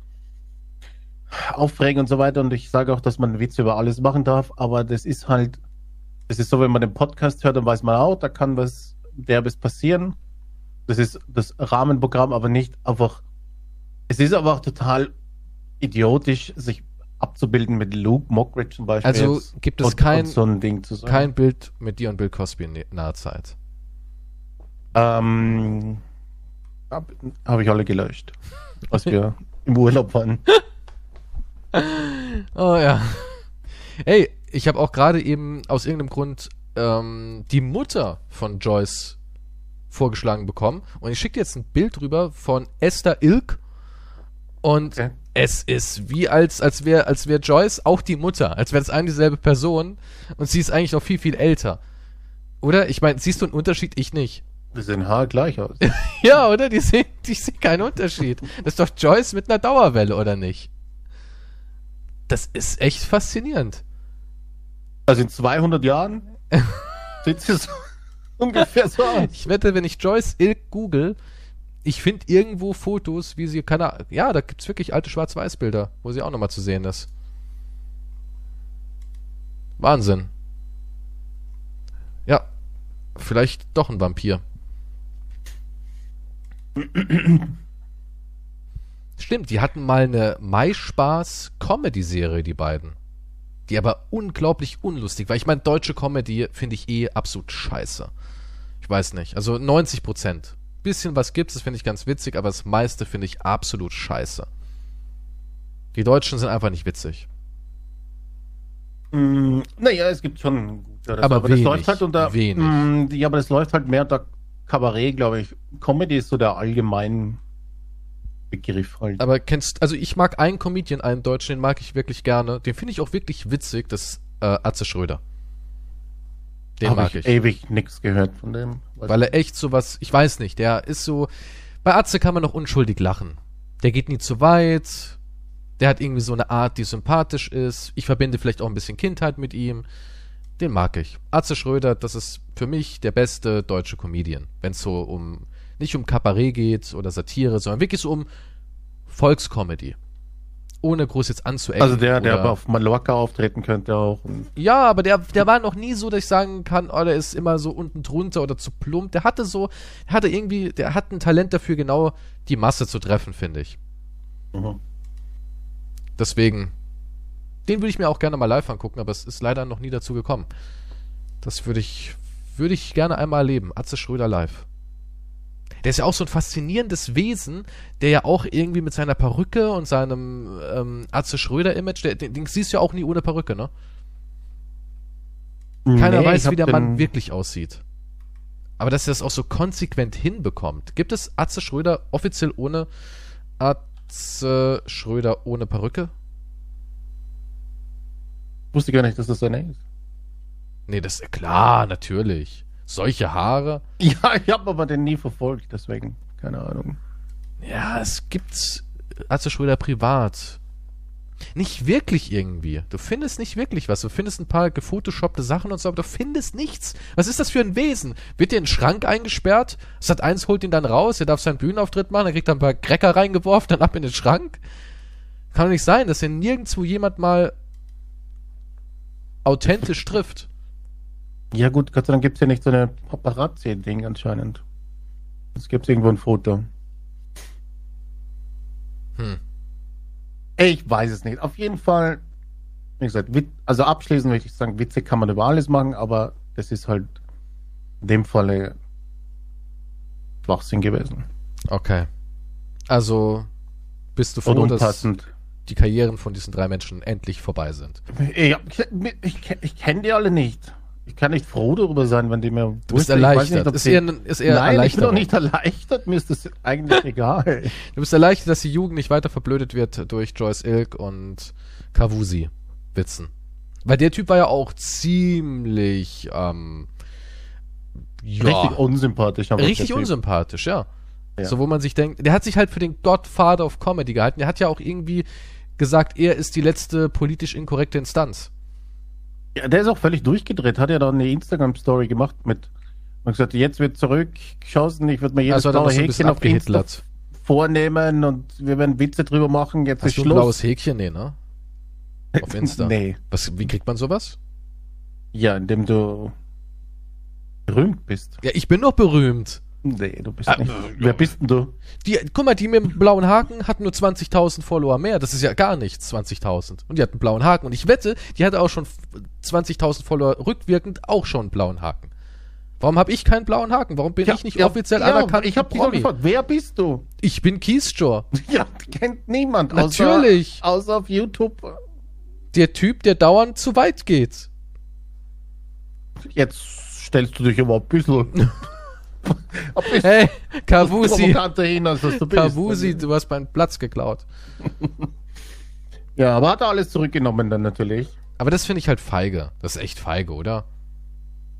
Aufregen und so weiter. Und ich sage auch, dass man Witze über alles machen darf, aber das ist halt, das ist so, wenn man den Podcast hört, dann weiß man auch, da kann was Derbes passieren. Das ist das Rahmenprogramm, aber nicht einfach. Es ist aber auch total idiotisch, sich abzubilden mit Luke Mockridge zum Beispiel. Also jetzt gibt es und- kein- und so ein Ding zu sagen. Kein Bild mit dir und Bill Cosby in naher Zeit. Ähm, habe hab ich alle gelöscht, als wir im Urlaub waren. Oh ja. Ey, ich habe auch gerade eben aus irgendeinem Grund ähm, die Mutter von Joyce vorgeschlagen bekommen. Und ich schicke dir jetzt ein Bild rüber von Esther Ilk. Und Okay. es ist wie als, als wäre als wär Joyce auch die Mutter. Als wäre es eine dieselbe Person. Und sie ist eigentlich noch viel, viel älter. Oder? Ich meine, siehst du einen Unterschied? Ich nicht. Wir sehen haargleich aus. Ja, oder? Die sehen, die sehen keinen Unterschied. Das ist doch Joyce mit einer Dauerwelle, oder nicht? Das ist echt faszinierend. Also in 200 Jahren sieht sie so ungefähr so aus. Ich wette, wenn ich Joyce Ilk google, ich finde irgendwo Fotos, wie sie, keine Ahnung, ja, da gibt's wirklich alte Schwarz-Weiß-Bilder, wo sie auch nochmal zu sehen ist. Wahnsinn. Ja, vielleicht doch ein Vampir. Stimmt, die hatten mal eine Mai-Spaß-Comedy-Serie, die beiden. Die aber unglaublich unlustig war. Ich meine, deutsche Comedy finde ich eh absolut scheiße. Ich weiß nicht. Also 90 Prozent. Bisschen was gibt's, das finde ich ganz witzig, aber das meiste finde ich absolut scheiße. Die Deutschen sind einfach nicht witzig. Mm, naja, es gibt schon gute. Aber das wenig, läuft halt unter. wenig. Mm, ja, aber das läuft halt mehr unter Kabarett, glaube ich. Comedy ist so der allgemeine Begriff halt. Aber kennst, also ich mag einen Comedian, einen Deutschen, den mag ich wirklich gerne. Den finde ich auch wirklich witzig, das ist äh, Atze Schröder. Den Hab mag ich. ewig nichts gehört von dem. Weil er echt sowas, ich weiß nicht, der ist so, bei Atze kann man noch unschuldig lachen. Der geht nie zu weit, der hat irgendwie so eine Art, die sympathisch ist. Ich verbinde vielleicht auch ein bisschen Kindheit mit ihm. Den mag ich. Atze Schröder, das ist für mich der beste deutsche Comedian. Wenn es so um, nicht um Kabarett geht oder Satire, sondern wirklich so um Volkscomedy. Ohne groß jetzt anzuecken. also der, der auf Mallorca auftreten könnte auch. Ja, aber der, der war noch nie so, dass ich sagen kann, oh, der ist immer so unten drunter oder zu plump. Der hatte so, der hatte irgendwie, der hat ein Talent dafür, genau die Masse zu treffen, finde ich. Mhm. Deswegen, den würde ich mir auch gerne mal live angucken, aber es ist leider noch nie dazu gekommen. Das würde ich, würde ich gerne einmal erleben. Atze Schröder live. Der ist ja auch so ein faszinierendes Wesen, der ja auch irgendwie mit seiner Perücke und seinem ähm, Atze Schröder-Image, der- den, den siehst du ja auch nie ohne Perücke, ne? Keiner Nee, weiß, wie der Mann wirklich aussieht. Aber dass er das auch so konsequent hinbekommt. Gibt es Atze Schröder offiziell ohne Atze Schröder ohne Perücke? Wusste gar nicht, dass das seine ist. Nee, das ist klar, natürlich. Solche Haare. Ja, ich habe aber den nie verfolgt, deswegen, keine Ahnung. Ja, es gibt Atze Schröder privat. Nicht wirklich irgendwie. Du findest nicht wirklich was. Du findest ein paar gefotoshoppte Sachen und so, aber du findest nichts. Was ist das für ein Wesen? Wird dir in den Schrank eingesperrt? Sat 1 holt ihn dann raus, er darf seinen Bühnenauftritt machen, er kriegt dann ein paar Cracker reingeworfen, dann ab in den Schrank? Kann doch nicht sein, dass er nirgendwo jemand mal authentisch trifft. Ja gut, Gott sei Dank gibt es ja nicht so eine Paparazzi-Ding anscheinend. Es gibt irgendwo ein Foto. Hm. Ich weiß es nicht. Auf jeden Fall, wie gesagt, also abschließend möchte ich sagen, Witze kann man über alles machen, aber das ist halt in dem Falle Schwachsinn gewesen. Okay. Also bist du froh, dass die Karrieren von diesen drei Menschen endlich vorbei sind? Ich, ich, ich, ich kenne die alle nicht. Ich kann nicht froh darüber sein, wenn die mir. Du bist erleichtert. nicht, ist eher, ist eher Nein, ich bin doch nicht erleichtert. Mir ist das eigentlich egal. Du bist erleichtert, dass die Jugend nicht weiter verblödet wird durch Joyce Ilk und Kavusi Witzen. Weil der Typ war ja auch ziemlich, ähm, ja, Richtig unsympathisch. aber richtig unsympathisch, ja. Ja. So, wo man sich denkt, der hat sich halt für den Godfather of Comedy gehalten. Der hat ja auch irgendwie gesagt, er ist die letzte politisch inkorrekte Instanz. Ja, der ist auch völlig durchgedreht. Hat ja dann eine Instagram-Story gemacht mit. Man gesagt, jetzt wird zurückgeschossen. Ich würde mir jedes Also blaue so ein bisschen Häkchen auf Insta vornehmen und wir werden Witze drüber machen. Jetzt Hast ist du ein Schluss. blaues Häkchen? Nee, ne? Auf Insta. nee. Was, wie kriegt man sowas? Ja, indem du berühmt bist. Ja, ich bin doch berühmt. Nee, du bist Ah, nicht. äh, Wer bist denn du? Die, guck mal, die mit dem blauen Haken hat nur 20.000 Follower mehr. Das ist ja gar nichts, 20.000. Und die hat einen blauen Haken. Und ich wette, die hatte auch schon 20.000 Follower rückwirkend auch schon einen blauen Haken. Warum habe ich keinen blauen Haken? Warum bin ich nicht offiziell anerkannt? Ich habe Promi? gefragt, wer bist du? Ich bin Keysjore. Ja, kennt niemand. Natürlich. Außer, außer auf YouTube. Der Typ, der dauernd zu weit geht. Jetzt stellst du dich aber ein bisschen. Hey, Kavusi. du. Kavusi, du hast meinen Platz geklaut. Ja, aber hat er alles zurückgenommen dann natürlich. Aber das finde ich halt feige. Das ist echt feige, oder?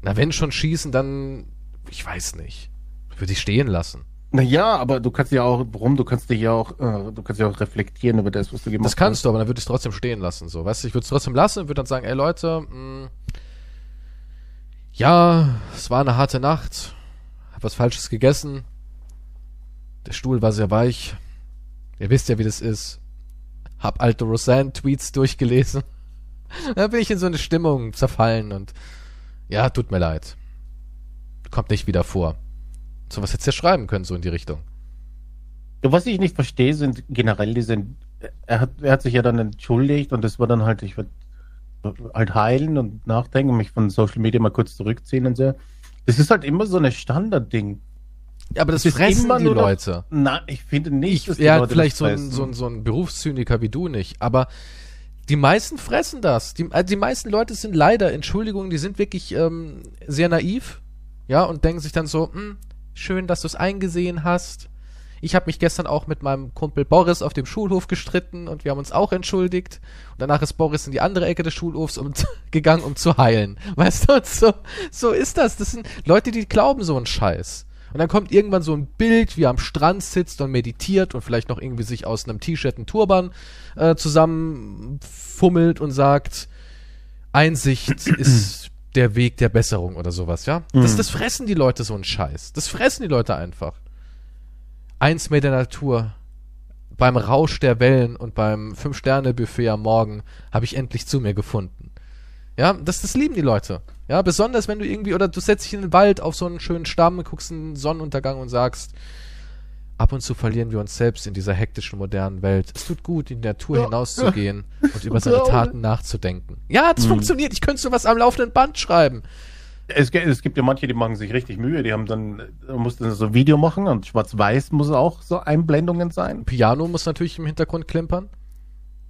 Na, wenn schon schießen, dann. Ich weiß nicht. Würde ich stehen lassen. Naja, aber du kannst ja auch, warum? Du kannst dich ja auch, äh, du kannst ja auch reflektieren über das, was du gemacht Das kannst du, aber dann würde ich es trotzdem stehen lassen. So, weißt du, ich würde es trotzdem lassen und würde dann sagen, ey Leute, mh, ja, es war eine harte Nacht, hab was Falsches gegessen, der Stuhl war sehr weich, ihr wisst ja, wie das ist, hab alte Roseanne-Tweets durchgelesen, da bin ich in so eine Stimmung zerfallen und ja, tut mir leid, kommt nicht wieder vor. So was hättest du ja schreiben können, so in die Richtung. Was ich nicht verstehe, sind generell diese, er hat, er hat sich ja dann entschuldigt und das war dann halt, ich würde halt heilen und nachdenken, mich von Social Media mal kurz zurückziehen und so. Das ist halt immer so ein Standardding. Ja, aber das, Das fressen immer die nur noch- Leute. Nein, ich finde nicht, Ich, dass die ja, Leute vielleicht so ein, so, ein, so ein Berufszyniker wie du nicht, aber die meisten fressen das. Die, also die meisten Leute sind leider, Entschuldigung, die sind wirklich ähm, sehr naiv, ja, und denken sich dann so, hm, schön, dass du es eingesehen hast. Ich habe mich gestern auch mit meinem Kumpel Boris auf dem Schulhof gestritten und wir haben uns auch entschuldigt. Und danach ist Boris in die andere Ecke des Schulhofs um, gegangen, um zu heilen. Weißt du, so, so ist das. Das sind Leute, die glauben so einen Scheiß. Und dann kommt irgendwann so ein Bild, wie er am Strand sitzt und meditiert und vielleicht noch irgendwie sich aus einem T-Shirt einen Turban äh, zusammenfummelt und sagt, Einsicht ist der Weg der Besserung oder sowas, ja? Das, Mhm. das fressen die Leute so einen Scheiß. Das fressen die Leute einfach. Eins mit der Natur. Beim Rausch der Wellen und beim Fünf-Sterne-Buffet am Morgen habe ich endlich zu mir gefunden. Ja, das, das lieben die Leute. Ja, besonders wenn du irgendwie, oder du setzt dich in den Wald auf so einen schönen Stamm, guckst einen Sonnenuntergang und sagst, ab und zu verlieren wir uns selbst in dieser hektischen modernen Welt. Es tut gut, in die Natur Ja. hinauszugehen und über seine. Taten nachzudenken. Ja, das Mhm. funktioniert. Ich könnte sowas am laufenden Band schreiben. Es, es gibt ja manche, die machen sich richtig Mühe, die haben dann, da muss dann so ein Video machen und schwarz-weiß muss auch so Einblendungen sein. Piano muss natürlich im Hintergrund klimpern.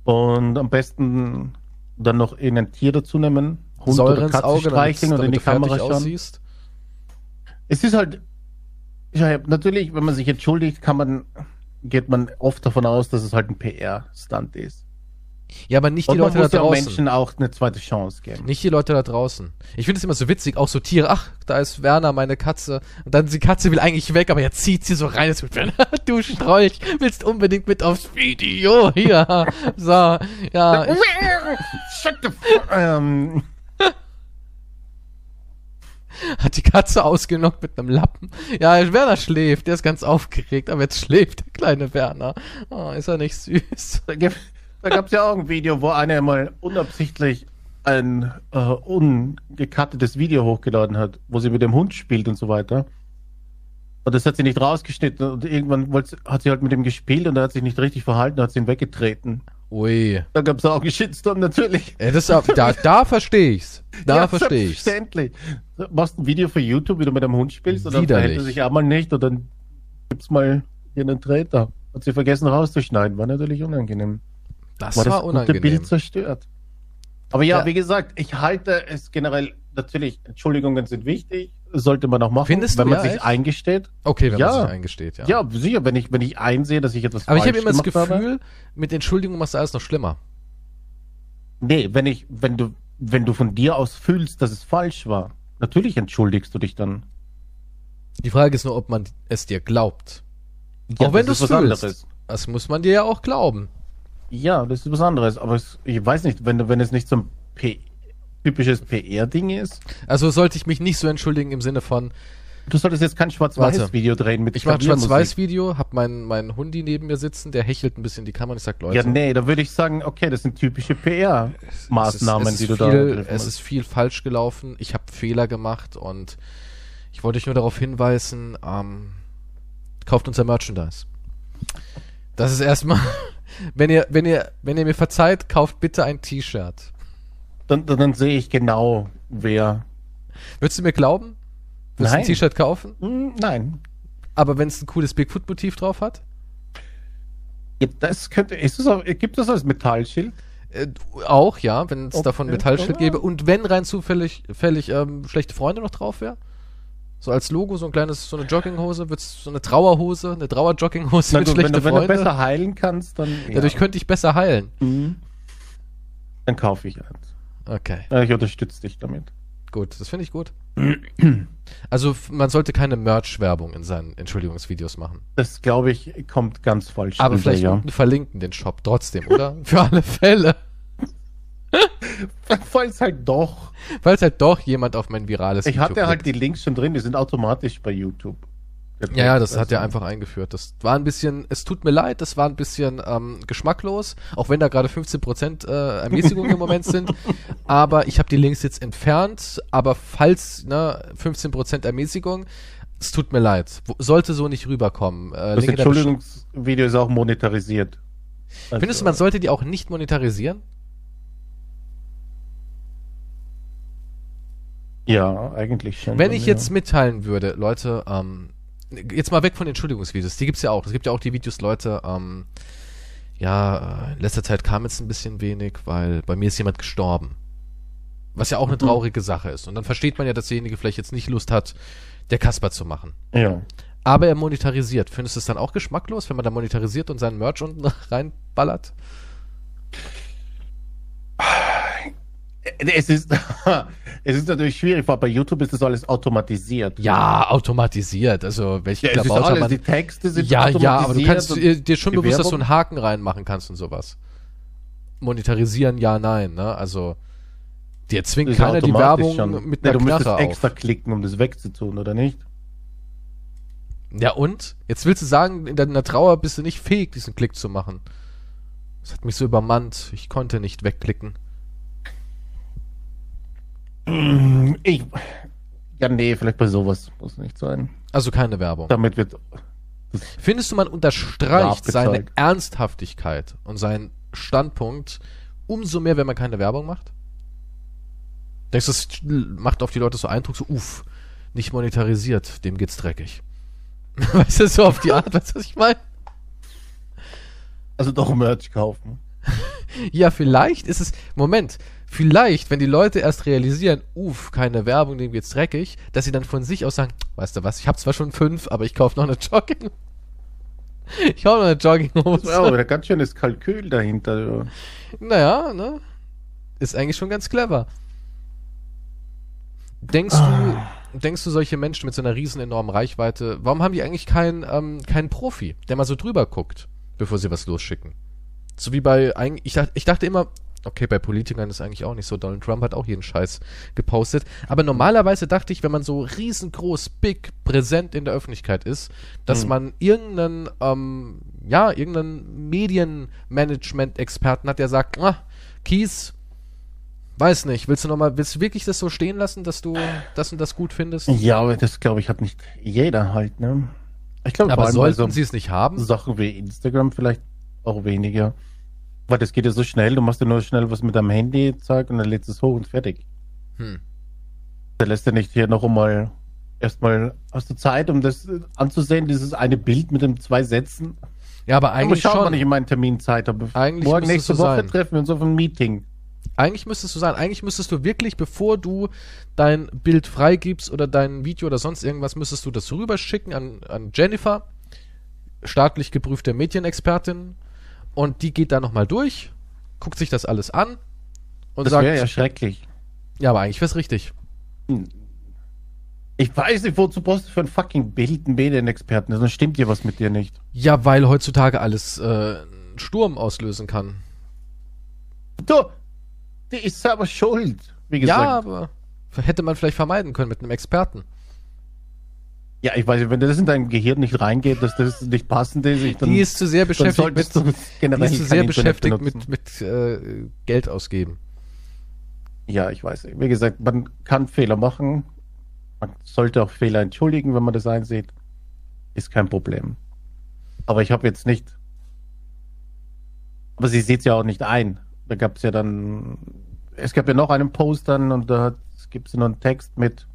Und am besten dann noch irgendein Tier dazu nehmen, Hund Säure oder Katze Auge, streicheln und in die Kamera schauen. aussiehst. Es ist halt, natürlich, wenn man sich entschuldigt, kann man, geht man oft davon aus, dass es halt ein PR-Stunt ist. Ja, aber nicht die Und man Leute da muss ja draußen. Menschen auch eine zweite Chance geben. Nicht die Leute da draußen. Ich finde es immer so witzig, auch so Tiere. Ach, da ist Werner, meine Katze. Und dann die Katze will eigentlich weg, aber jetzt zieht sie so rein. Jetzt wird Werner, du Strolch, willst unbedingt mit aufs Video. Hier. So, ja. Shut the ähm, hat die Katze ausgenockt mit einem Lappen. Ja, Werner schläft. Der ist ganz aufgeregt, aber jetzt schläft der kleine Werner. Oh, ist er nicht süß. Da gab es ja auch ein Video, wo einer mal unabsichtlich ein äh, ungekattetes Video hochgeladen hat, wo sie mit dem Hund spielt und so weiter. Und das hat sie nicht rausgeschnitten und irgendwann wollte, hat sie halt mit ihm gespielt und er hat sich nicht richtig verhalten, hat sie ihn weggetreten. Ui. Da gab es auch einen Shitstorm natürlich. Ja, das, da da verstehe ich's. Da ja, verstehe ich's. Selbstverständlich. Du machst ein Video für YouTube, wie du mit einem Hund spielst, und dann verhält er sich einmal nicht und dann gibt's mal hier einen Treter. Hat sie vergessen rauszuschneiden, war natürlich unangenehm. Das war war, das gute unangenehm. Bild zerstört. Aber ja, Ja. wie gesagt, ich halte es generell, natürlich, Entschuldigungen sind wichtig, sollte man auch machen, Findest wenn du, man ja, sich echt? eingesteht. Okay, wenn Ja. man sich eingesteht, ja. Ja, sicher, wenn ich, wenn ich einsehe, dass ich etwas Aber ich habe immer das gemacht habe. Gefühl, mit Entschuldigung machst du alles noch schlimmer. Nee, wenn ich, wenn du, wenn du von dir aus fühlst, dass es falsch war, natürlich entschuldigst du dich dann. Die Frage ist nur, ob man es dir glaubt. Ja, auch wenn du es fühlst. anderes. Das muss man dir ja auch glauben. Ja, das ist was anderes. Aber es, ich weiß nicht, wenn, wenn es nicht so ein P typisches PR-Ding ist. Also sollte ich mich nicht so entschuldigen im Sinne von, Du solltest jetzt kein. Schwarz-Weiß-Video drehen mit ich mache ein. Schwarz-Weiß-Video, hab meinen mein Hundi neben mir sitzen, der hechelt ein bisschen in die Kamera und ich sag, Leute, Ja, nee, da würde ich sagen, okay, das sind typische PR-Maßnahmen, die du viel, da Es ist viel falsch gelaufen, ich habe Fehler gemacht und ich wollte euch nur darauf hinweisen, ähm, kauft unser Merchandise. Das ist erstmal, wenn ihr, wenn ihr, wenn ihr mir verzeiht, kauft bitte ein T-Shirt. Dann, dann, dann sehe ich genau, wer. Würdest du mir glauben? Würdest du ein. T-Shirt kaufen? Hm, nein. Aber wenn es ein cooles Bigfoot-Motiv drauf hat? Ja, Das könnte, ist das, auch- gibt es das als Metallschild? Äh, auch, ja, wenn es Okay, davon Metallschild gäbe. Und wenn rein zufällig fällig, ähm, schlechte Freunde noch drauf wäre? So als Logo, so ein kleines, so eine Jogginghose, wird's so eine Trauerhose, eine Trauer-Jogginghose mit du, wenn, schlechte du, wenn du besser heilen kannst, dann, ja. Dadurch könnte ich besser heilen. Mhm. dann kaufe ich eins. Okay, Ja, Ich unterstütze dich damit. gut, das finde ich gut. Also man sollte keine Merch-Werbung in seinen Entschuldigungsvideos machen. Das, glaube ich, kommt ganz falsch. Aber vielleicht ja. verlinken den Shop trotzdem, oder? Für alle Fälle. Falls halt doch. Weil es halt doch jemand auf mein virales Ich hatte halt die Links schon drin, die sind automatisch bei YouTube. Ja, ja, das hat Also, er einfach eingeführt. Das war ein bisschen, es tut mir leid, das war ein bisschen ähm, geschmacklos, auch wenn da gerade 15% äh, Ermäßigung im Moment sind. Aber ich habe die Links jetzt entfernt, aber falls, ne, 15% Ermäßigung, es tut mir leid. Sollte so nicht rüberkommen. Äh, Das Entschuldigungsvideo ist auch monetarisiert. Also, Findest du, man sollte die auch nicht monetarisieren? Ja, eigentlich schon. Wenn ich ja. jetzt mitteilen würde, Leute, ähm, jetzt mal weg von Entschuldigungsvideos, die gibt's ja auch. Es gibt ja auch die Videos, Leute, ähm, ja, äh, in letzter Zeit kam jetzt ein bisschen wenig, weil bei mir ist jemand gestorben. Was ja auch eine Mhm. traurige Sache ist. Und dann versteht man ja, dass derjenige vielleicht jetzt nicht Lust hat, der Kasper zu machen. Ja. Aber er monetarisiert. Findest du es dann auch geschmacklos, wenn man da monetarisiert und seinen Merch unten reinballert? Es ist, es ist natürlich schwierig, weil bei YouTube ist das alles automatisiert. Ja, automatisiert. Also welche ja alles, man die Texte sind Ja, ja, aber du kannst dir schon bewusst, dass du einen Haken reinmachen kannst und sowas. Monetarisieren, ja, nein, ne? Also, dir zwingt keiner die Werbung schon. mit Nee, einer du müsstest Knarre extra auf. klicken, um das wegzutun, oder nicht? Ja, und? Jetzt willst du sagen, in deiner Trauer bist du nicht fähig, diesen Klick zu machen. Das hat mich so übermannt. Ich konnte nicht wegklicken. Ich, ja, nee, vielleicht bei sowas muss nicht sein. Also keine Werbung. Damit wird, Findest du, man unterstreicht seine. Ernsthaftigkeit und seinen Standpunkt umso mehr, wenn man keine Werbung macht? Denkst du, das macht auf die Leute so Eindruck, so, uff, nicht monetarisiert, dem geht's dreckig. weißt du, so auf die Art, weißt du, was ich meine? also doch Merch kaufen. Ja, vielleicht ist es, Moment, vielleicht, wenn die Leute erst realisieren, uff, keine Werbung, dem geht's dreckig, dass sie dann von sich aus sagen, weißt du was, ich hab zwar schon fünf, aber ich kaufe noch eine Jogging. Ich hau noch eine Das Jogginghose. aber ein ganz schönes Kalkül dahinter. Naja, ne? Ist eigentlich schon ganz clever. Denkst du, denkst du, solche Menschen mit so einer riesen enormen Reichweite, warum haben die eigentlich keinen ähm, keinen Profi, der mal so drüber guckt, bevor sie was losschicken? So wie bei, ich dachte, ich dachte immer, okay, bei Politikern ist eigentlich auch nicht so, Donald Trump hat auch jeden Scheiß gepostet, aber normalerweise dachte ich, wenn man so riesengroß, big, präsent in der Öffentlichkeit ist, dass Hm. man irgendeinen, ähm, ja, irgendeinen Medienmanagement-Experten hat, der sagt, ah, Kies, weiß nicht, willst du noch mal, willst du wirklich das so stehen lassen, dass du das und das gut findest? Ja, aber das glaube ich hat nicht jeder halt, ne? Ich glaube, aber sollten so sie es nicht haben? Sachen wie Instagram vielleicht auch weniger. Weil das geht ja so schnell, du machst ja nur schnell was mit deinem Handy, zack, und dann lädst du es hoch und fertig. Hm. Der lässt ja nicht hier noch einmal erstmal hast du Zeit, um das anzusehen, dieses eine Bild mit den zwei Sätzen. Ja, aber eigentlich schaut schon. man nicht in meinen Termin Zeit habe. Eigentlich Morgen nächste Woche sein. treffen wir uns auf ein Meeting. Eigentlich müsstest du sagen, eigentlich müsstest du wirklich, bevor du dein Bild freigibst oder dein Video oder sonst irgendwas, müsstest du das rüberschicken an, an Jennifer, staatlich geprüfte Medienexpertin, und die geht da nochmal durch, guckt sich das alles an und Das sagt, wäre ja schrecklich. ja, aber eigentlich wär's richtig. Ich weiß nicht, wozu brauchst du für ein fucking Bild einen Medienexperten? Dann stimmt dir was mit dir nicht. Ja, weil heutzutage alles äh, einen Sturm auslösen kann. Du, die ist selber schuld. Wie Ja, gesagt. aber hätte man vielleicht vermeiden können mit einem Experten. Ja, ich weiß nicht, wenn das in dein Gehirn nicht reingeht, dass das nicht passend ist, ich, dann, die ist zu sehr beschäftigt mit, die ist zu sehr beschäftigt mit, mit äh, Geld ausgeben. Ja, ich weiß. Wie gesagt, man kann Fehler machen. Man sollte auch Fehler entschuldigen, wenn man das einsieht. Ist kein Problem. Aber ich habe jetzt nicht. Aber sie sieht es ja auch nicht ein. Da gab es ja dann. Es gab ja noch einen Post dann und da gibt es noch einen Text mit.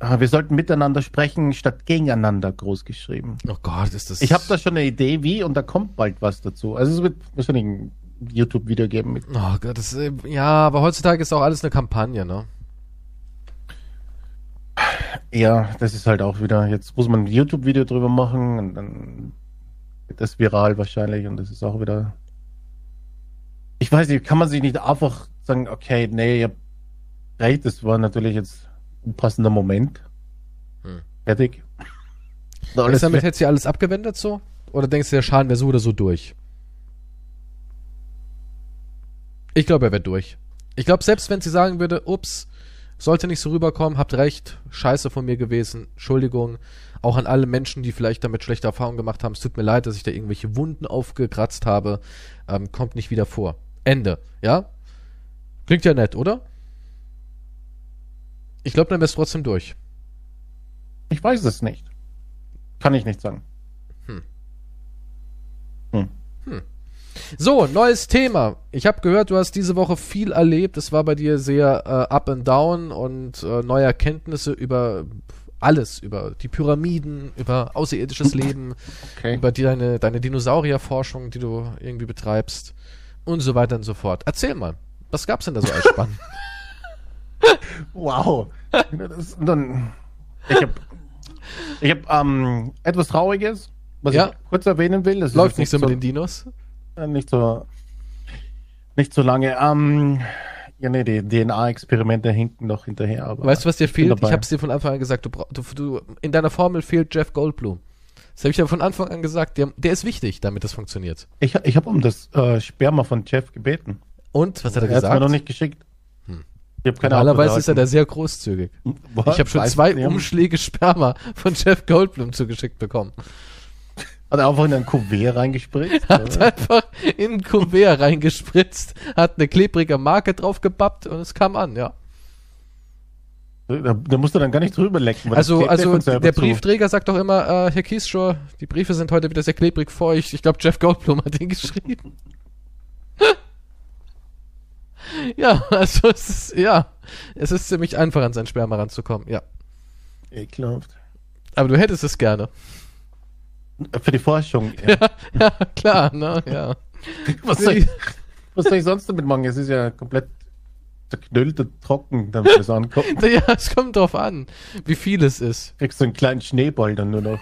Ah, Wir sollten miteinander sprechen statt gegeneinander groß geschrieben. Oh Gott, ist das. Ich habe da schon eine Idee, wie, und da kommt bald was dazu. Also es wird wahrscheinlich ein YouTube-Video geben mit Oh Gott, das ist, äh, ja, aber heutzutage ist auch alles eine Kampagne, ne? Ja, das ist halt auch wieder, jetzt muss man ein YouTube-Video drüber machen und dann wird das viral wahrscheinlich und das ist auch wieder. Ich weiß nicht, kann man sich nicht einfach sagen, okay, nee, ihr habt recht, das war natürlich jetzt passender Moment. Hm. Fertig. So, Alles alles damit hättest du alles abgewendet so? Oder denkst du, der Schaden wäre so oder so durch? Ich glaube, er wäre durch. Ich glaube, selbst wenn sie sagen würde, ups, sollte nicht so rüberkommen, habt recht, scheiße von mir gewesen, Entschuldigung. Auch an alle Menschen, die vielleicht damit schlechte Erfahrungen gemacht haben. Es tut mir leid, dass ich da irgendwelche Wunden aufgekratzt habe. Ähm, kommt nicht wieder vor. Ende. Ja? Klingt ja nett, oder? Ich glaube, dann wär's trotzdem durch. Ich weiß es nicht. Kann ich nicht sagen. Hm. Hm. So, neues Thema. Ich habe gehört, du hast diese Woche viel erlebt. Es war bei dir sehr äh, up and down und äh, neue Erkenntnisse über alles, über die Pyramiden, über außerirdisches Leben, Okay. über die, deine, deine Dinosaurierforschung, die du irgendwie betreibst und so weiter und so fort. Erzähl mal, was gab's denn da so als spannend? Wow. Das, dann, ich habe ich hab, ähm, etwas Trauriges, was Ja. ich kurz erwähnen will. Das Läuft nicht so mit den Dinos? Äh, Nicht so, nicht so lange. Ähm, ja, nee, die DNA-Experimente hinken noch hinterher. Aber Weißt du, was dir fehlt? Ich habe es dir von Anfang an gesagt. Du, du, du, in deiner Formel fehlt Jeff Goldblum. Das habe ich ja von Anfang an gesagt. Der, der ist wichtig, damit das funktioniert. Ich, ich habe um das äh, Sperma von Jeff gebeten. Und, was hat er Er hat gesagt? mir noch nicht geschickt. Ich habe keine Normalerweise ist er da sehr großzügig. erhalten. Ich habe schon Weiß zwei Umschläge Sperma von Jeff Goldblum zugeschickt bekommen. Hat er einfach in ein Kuvert reingespritzt? Hat oder? einfach in ein Kuvert reingespritzt, hat eine klebrige Marke drauf gebappt und es kam an, ja. da, da musst du dann gar nicht drüber lecken. weil Also, also der. Briefträger sagt doch immer, äh, Herr Kiesschor, die Briefe sind heute wieder sehr klebrig feucht. Ich glaube, Jeff Goldblum hat ihn geschrieben. Ja, also es ist, ja, es ist ziemlich einfach, an sein Sperma ranzukommen, ja. Ekelhaft. Aber du hättest es gerne. Für die Forschung. Ja. Ja, klar, ne, ja. Was, soll ich, was soll ich sonst damit machen? Es ist ja komplett zerknüllt und trocken, damit das ankommt. Ja, es kommt drauf an, wie viel es ist. Kriegst du einen kleinen Schneeball dann nur noch.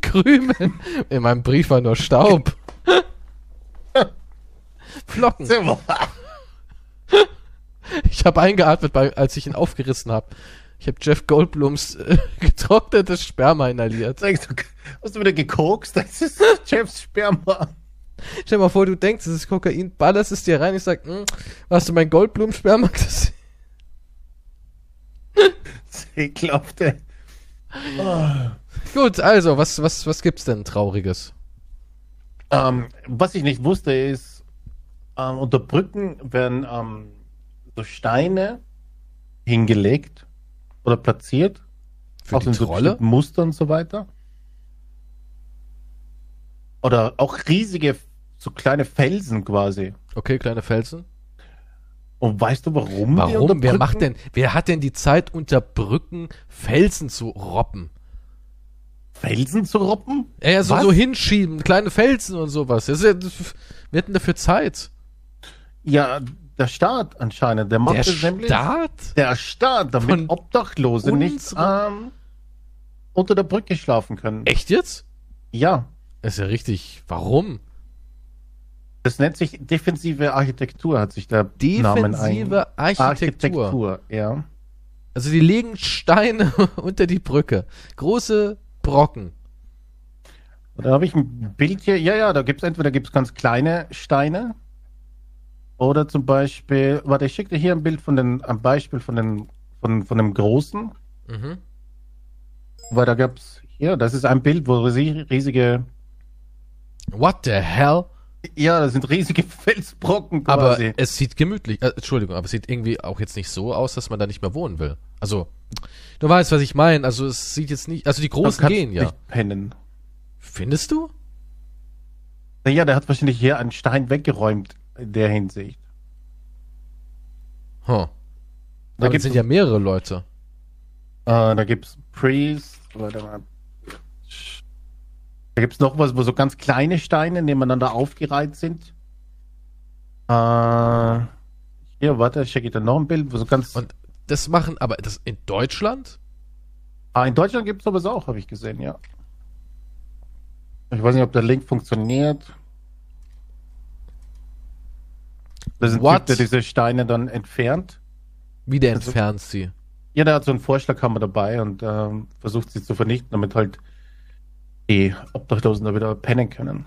Krümel. In meinem Brief war nur Staub. Flocken. Ich habe eingeatmet, bei, als ich ihn aufgerissen habe. Ich habe Jeff Goldblums äh, getrocknetes Sperma inhaliert. Du, hast du wieder gekokst? Das ist Jeffs Sperma. Stell dir mal vor, du denkst, es ist Kokain, ballerst es dir rein, ich sag, hm, hast du mein Goldblum-Sperma gesehen? Ekelhaft, ey. Oh. Gut, also, was, was, was gibt's denn Trauriges? Ähm, was ich nicht wusste, ist, ähm, unter Brücken werden ähm, so Steine hingelegt oder platziert. Für auch die in so Trolle? Mustern und so weiter. Oder auch riesige so kleine Felsen quasi. Okay, kleine Felsen. Und weißt du, warum? Warum? Wer macht denn, wer hat denn die Zeit unter Brücken Felsen zu robben? Felsen zu robben? Ja, ja so, so hinschieben, kleine Felsen und sowas. Das ist ja, wir hätten dafür Zeit. Ja, der Staat anscheinend. Der macht Der es nämlich. Staat? Der Staat, damit Von Obdachlose nicht ähm, unter der Brücke schlafen können. Echt jetzt? Ja, Das ist ja richtig. Warum? das nennt sich defensive Architektur, hat sich der Namen ein. Defensive Architektur. Architektur, ja. Also die legen Steine unter die Brücke. Große Brocken. Da habe ich ein Bild hier. Ja, ja, da gibt es entweder gibt's ganz kleine Steine oder zum Beispiel, warte, ich schicke dir hier ein Bild von den, ein Beispiel von den, von, von dem großen, Mhm. weil da gab es hier, das ist ein Bild, wo rie- riesige, What the hell? ja, das sind riesige Felsbrocken Aber quasi. es sieht gemütlich, äh, Entschuldigung, aber es sieht irgendwie auch jetzt nicht so aus, dass man da nicht mehr wohnen will. Also, du weißt, was ich meine. Also es sieht jetzt nicht, also die Großen gehen ja. Nicht pennen. Findest du? Naja, der hat wahrscheinlich hier einen Stein weggeräumt in der Hinsicht. Huh. Da gibt's sind ja mehrere Leute. Äh, da gibt's Priest. Warte mal. Da gibt's noch was, wo so ganz kleine Steine nebeneinander aufgereiht sind. Äh, hier, warte, schicke ich dir noch ein Bild, wo so ganz. Und das machen, aber das in Deutschland? ah, in Deutschland gibt's sowas auch, habe ich gesehen, ja. Ich weiß nicht, ob der Link funktioniert. Da sind What? Typ, der diese Steine dann entfernt. Wie der Also- entfernt sie? Ja, der hat so einen Vorschlaghammer dabei und ähm, versucht sie zu vernichten, damit halt die Obdachlosen da wieder pennen können.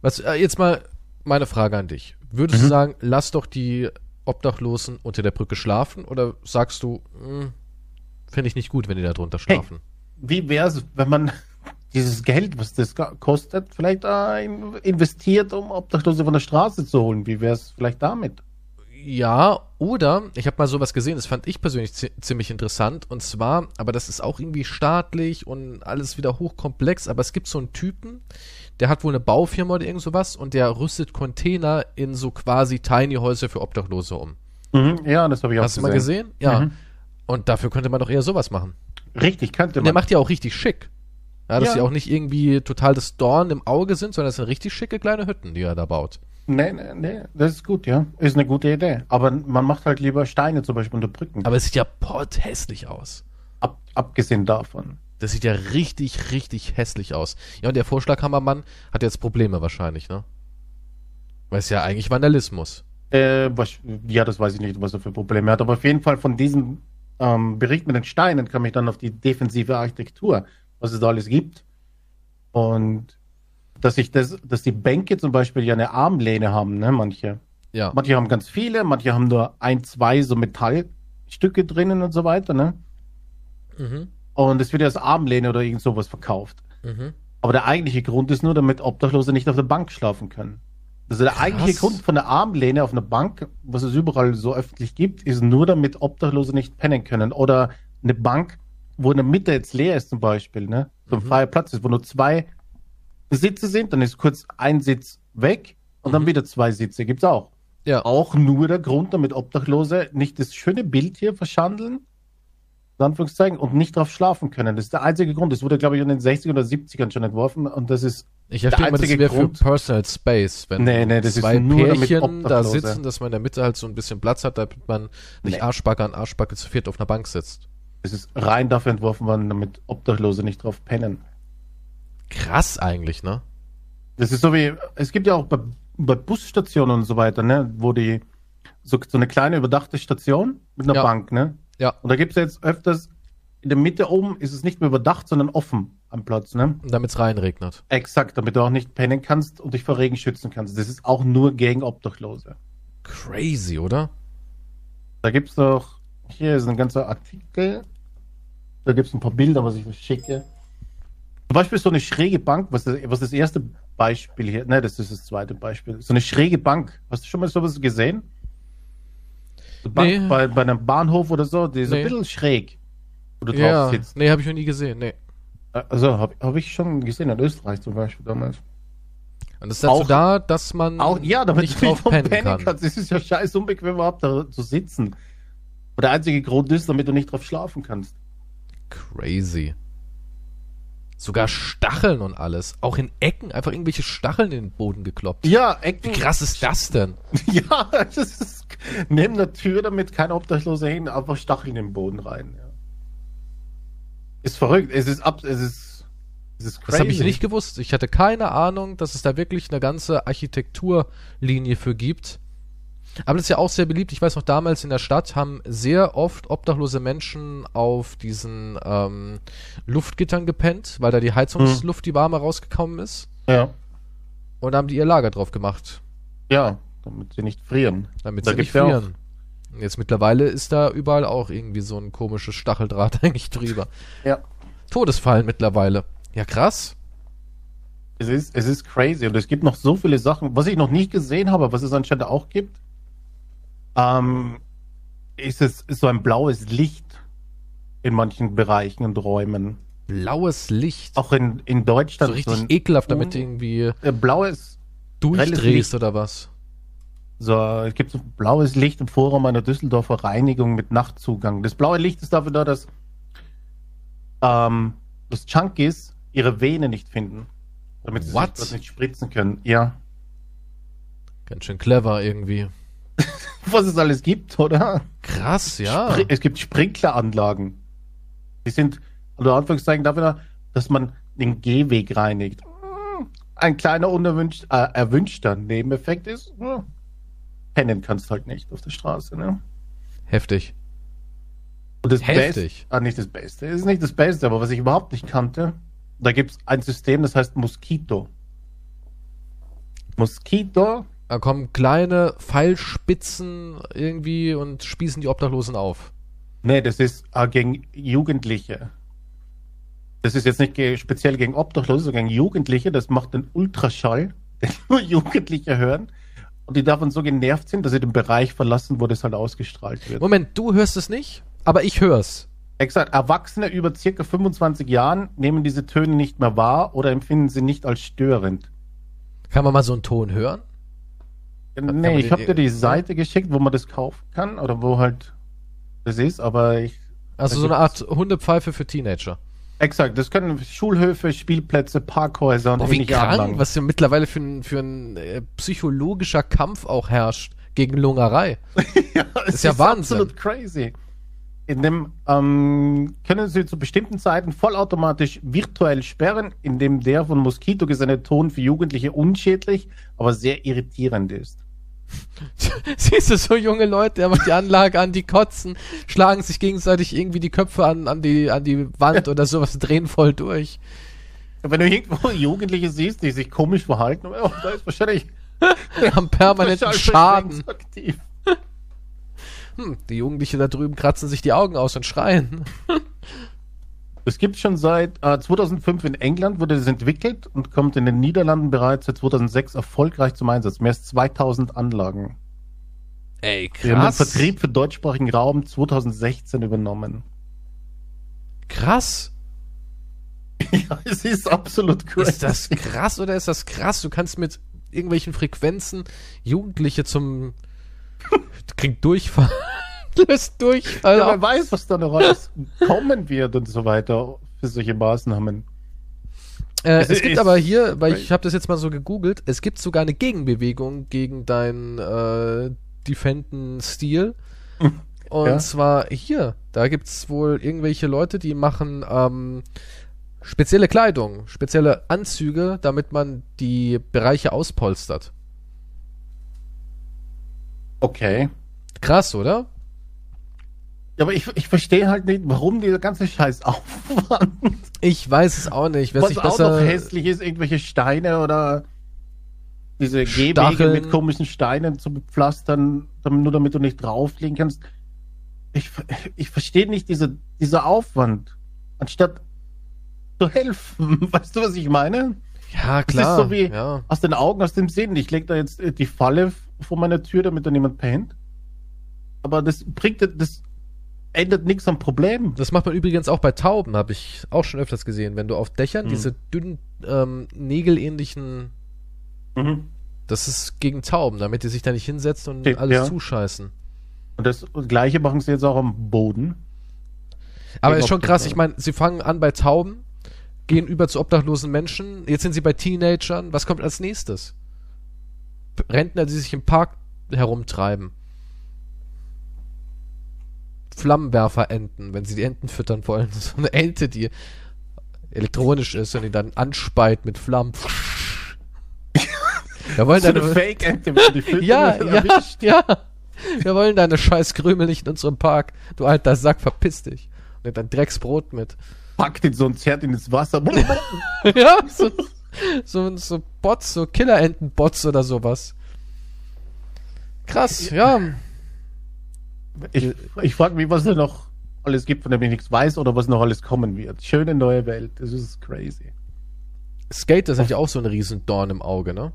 Was, äh, jetzt mal meine Frage an dich. Würdest Mhm. du sagen, lass doch die Obdachlosen unter der Brücke schlafen? Oder sagst du, finde ich nicht gut, wenn die da drunter schlafen? Wie wäre es, wenn man dieses Geld, was das kostet, vielleicht äh, in- investiert, um Obdachlose von der Straße zu holen? Wie wäre es vielleicht damit? Ja, oder ich habe mal sowas gesehen, das fand ich persönlich zi ziemlich interessant. Und zwar, aber das ist auch irgendwie staatlich und alles wieder hochkomplex, aber es gibt so einen Typen, der hat wohl eine Baufirma oder irgend sowas und der rüstet Container in so quasi Tiny Häuser für Obdachlose um. Mhm, ja, das habe ich auch Hast du mal gesehen? Ja. Mhm. Und dafür könnte man doch eher sowas machen. Richtig, könnte Und der man. macht ja auch richtig schick. Ja, dass Ja. die auch nicht irgendwie total das Dorn im Auge sind, sondern das sind richtig schicke kleine Hütten, die er da baut. Nee, nee, nee, das ist gut, ja. Ist eine gute Idee. Aber man macht halt lieber Steine zum Beispiel unter Brücken. Aber es sieht ja potthässlich aus. Ab, abgesehen davon. Das sieht ja richtig, richtig hässlich aus. Ja, und der Vorschlaghammermann hat jetzt Probleme wahrscheinlich, ne? Weil es ja eigentlich Vandalismus. Äh, was, ja, das weiß ich nicht, was er für Probleme hat. Aber auf jeden Fall von diesem ähm, Bericht mit den Steinen kam ich dann auf die defensive Architektur, was es da alles gibt. Und dass ich das, dass die Bänke zum Beispiel ja eine Armlehne haben, ne, manche. Ja. Manche haben ganz viele, manche haben nur ein, zwei so Metallstücke drinnen und so weiter, ne? Mhm. Und es wird ja als Armlehne oder irgend sowas verkauft. Mhm. Aber der eigentliche Grund ist nur, damit Obdachlose nicht auf der Bank schlafen können. Also der Krass. eigentliche Grund von der Armlehne auf einer Bank, was es überall so öffentlich gibt, ist nur, damit Obdachlose nicht pennen können. Oder eine Bank, wo in der Mitte jetzt leer ist zum Beispiel, ne? So ein Mhm. freier Platz ist, wo nur zwei Sitze sind, dann ist kurz ein Sitz weg und dann Mhm. wieder zwei Sitze. Gibt's auch. Ja. Auch nur der Grund, damit Obdachlose nicht das schöne Bild hier verschandeln, in Anführungszeichen, und nicht drauf schlafen können. Das ist der einzige Grund. Das wurde, glaube ich, in den 60 oder 70ern schon entworfen und das ist Ich verstehe immer, das wäre für Grund- Personal Space, wenn Nee, nee, das ist zwei nur damit Pärchen da sitzen, dass man in der Mitte halt so ein bisschen Platz hat, damit man nicht Nee. Arschbacke an Arschbacke zu viert auf einer Bank sitzt. Es ist rein dafür entworfen worden, damit Obdachlose nicht drauf pennen. Krass eigentlich, ne? Das ist so wie, es gibt ja auch bei, bei Busstationen und so weiter, ne, wo die, so, so eine kleine überdachte Station mit einer Ja. Bank, ne? Ja. Und da gibt es jetzt öfters, in der Mitte oben ist es nicht mehr überdacht, sondern offen am Platz, ne? Damit es reinregnet. Exakt, damit du auch nicht pennen kannst und dich vor Regen schützen kannst. Das ist auch nur gegen Obdachlose. Crazy, oder? Da gibt es doch, hier ist ein ganzer Artikel, da gibt es ein paar Bilder, was ich euch schicke. Zum Beispiel so eine schräge Bank, was das, was das erste Beispiel hier, ne, das ist das zweite Beispiel. So eine schräge Bank. Hast du schon mal sowas gesehen? So Bank Nee. bei, bei einem Bahnhof oder so, die ist Nee. ein bisschen schräg, wo du drauf Ja, sitzt. nee, habe ich noch nie gesehen, nee. Also habe hab ich schon gesehen in Österreich zum Beispiel damals. Und das ist dazu Auch- da, dass man Auch, ja, damit nicht drauf drauf pennen kann. kannst. Es ist ja scheiß unbequem, überhaupt da zu sitzen. Und der einzige Grund ist, damit du nicht drauf schlafen kannst. Crazy. Sogar Stacheln und alles. Auch in Ecken einfach irgendwelche Stacheln in den Boden gekloppt. Ja, Wie Ecken. krass ist das denn? Ja, das ist neben der Tür, damit kein Obdachloser hin, einfach Stacheln im Boden rein. Ja. Ist verrückt. Es ist ab, es ist, es ist crazy. Das habe ich nicht gewusst. Ich hatte keine Ahnung, dass es da wirklich eine ganze Architekturlinie für gibt. Aber das ist ja auch sehr beliebt. Ich weiß noch, damals in der Stadt haben sehr oft obdachlose Menschen auf diesen ähm, Luftgittern gepennt, weil da die Heizungsluft, die warme rausgekommen ist. Ja, Und da haben die ihr Lager drauf gemacht, ja, damit sie nicht frieren. damit Da sie nicht ja frieren. Und Jetzt mittlerweile ist da überall auch irgendwie so ein komisches Stacheldraht eigentlich drüber. Ja. Todesfallen mittlerweile. Ja, krass. Es ist, es ist crazy und es gibt noch so viele Sachen, was ich noch nicht gesehen habe, was es anscheinend auch gibt. Ähm, ist es ist so ein blaues Licht in manchen Bereichen und Räumen. Blaues Licht. Auch in, in so Deutschland. richtig ein, ekelhaft, damit un- irgendwie äh, blaues, durchdrehst oder was. so, es gibt so blaues Licht im Vorraum einer Düsseldorfer Reinigung mit Nachtzugang. Das blaue Licht ist dafür da, dass, ähm, dass Junkies ihre Vene nicht finden. Damit sie What? sich das nicht spritzen können. Ja. Ganz schön clever irgendwie. Was es alles gibt, oder? Krass, ja. Spri- Es gibt Sprinkleranlagen. Die sind, unter Anführungszeichen, dafür da, dass man den Gehweg reinigt. Hm, Ein kleiner unerwünscht, äh, erwünschter Nebeneffekt ist, hm, pennen kannst halt nicht auf der Straße, ne? Heftig. Und das Heftig. Beste, ah, nicht das Beste, ist nicht das Beste, aber was ich überhaupt nicht kannte, da gibt es ein System, das heißt Mosquito. Mosquito, Da kommen kleine Pfeilspitzen irgendwie und spießen die Obdachlosen auf. nee, das ist äh, gegen Jugendliche. Das ist jetzt nicht speziell gegen Obdachlose, sondern gegen Jugendliche. Das macht einen Ultraschall, den nur Jugendliche hören. Und die davon so genervt sind, dass sie den Bereich verlassen, wo das halt ausgestrahlt wird. Moment, du hörst es nicht, aber ich hör's. Exakt, Erwachsene über circa 25 Jahren nehmen diese Töne nicht mehr wahr oder empfinden sie nicht als störend. Kann man mal so einen Ton hören? Nee, ich habe dir die Seite geschickt, wo man das kaufen kann oder wo halt das ist, aber ich. Also so eine Art Hundepfeife für Teenager. Exakt, das können Schulhöfe, Spielplätze, Parkhäuser und Boah, wie krank, was ja mittlerweile für ein, für ein äh, psychologischer Kampf auch herrscht gegen Lungerei. ja, es ist ja Wahnsinn. absolut crazy. In dem ähm, können Sie zu bestimmten Zeiten vollautomatisch virtuell sperren, indem der von Moskito gesendete Ton für Jugendliche unschädlich, aber sehr irritierend ist. Siehst du so junge Leute, der macht die Anlage an, die kotzen, schlagen sich gegenseitig irgendwie die Köpfe an, an, die, an die Wand oder sowas, drehen voll durch. Wenn du irgendwo Jugendliche siehst, die sich komisch verhalten, oh, da ist wahrscheinlich Haben permanenten Schaden. Hm, die Jugendlichen da drüben kratzen sich die Augen aus und schreien. Es gibt schon seit äh, 2005 in England, wurde das entwickelt und kommt in den Niederlanden bereits seit 2006 erfolgreich zum Einsatz. Mehr als 2000 Anlagen. Ey, Wir haben den krass. Vertrieb für deutschsprachigen Raum 2016 übernommen. Krass. Ja, es ist absolut crazy. Ist das krass oder ist das krass? Du kannst mit irgendwelchen Frequenzen Jugendliche zum kriegt Durchfall. Löst Durchfall. ja, auf. wer weiß, was da noch alles kommen wird und so weiter für solche Maßnahmen. Äh, Es es gibt aber hier, weil ich habe das jetzt mal so gegoogelt, es gibt sogar eine Gegenbewegung gegen deinen äh, Defenden-Stil. Und Ja. zwar hier, da gibt's wohl irgendwelche Leute, die machen ähm, spezielle Kleidung, spezielle Anzüge, damit man die Bereiche auspolstert. Okay. Krass, oder? Ja, aber ich, ich verstehe halt nicht, warum dieser ganze Scheiß Aufwand. Ich weiß es auch nicht. Was auch noch hässlich ist, irgendwelche Steine oder diese Gehwege mit komischen Steinen zu bepflastern, nur damit du nicht drauflegen kannst. Ich, ich verstehe nicht diese, dieser Aufwand. Anstatt zu helfen. Weißt du, was ich meine? Ja, Das klar. ist so wie ja. aus den Augen, aus dem Sinn. Ich lege da jetzt äh, die Falle vor meiner Tür, damit da niemand pennt. Aber das bringt, das ändert nichts am Problem. Das macht man übrigens auch bei Tauben, habe ich auch schon öfters gesehen. Wenn du auf Dächern Mhm. diese dünnen, ähm, nägelähnlichen Mhm. Das ist gegen Tauben, damit die sich da nicht hinsetzen und Ja. alles zuscheißen. Und das gleiche machen sie jetzt auch am Boden. Aber ist schon krass. Ich meine, sie fangen an bei Tauben, gehen über zu obdachlosen Menschen. Jetzt sind sie bei Teenagern. Was kommt als nächstes? Rentner, die sich im Park herumtreiben. Flammenwerfer-Enten, wenn sie die Enten füttern wollen. So eine Ente, die elektronisch ist und die dann anspeit mit Flammen. Wir wollen So eine deine, Fake-Ente, die ja, ja, ja. Wir wollen deine scheiß Krümel nicht in unserem Park. Du alter Sack, verpiss dich. Und dein Drecksbrot mit. Packt ihn so und zerrt ihn ins Wasser. ja, so, so, so Bots, so Killerenten-Bots oder sowas. Krass, ja. Ich, ich frage mich, was da noch alles gibt, von dem ich nichts weiß oder was noch alles kommen wird. Schöne neue Welt. Das ist crazy. Skater sind ja auch so ein Riesendorn im Auge, ne?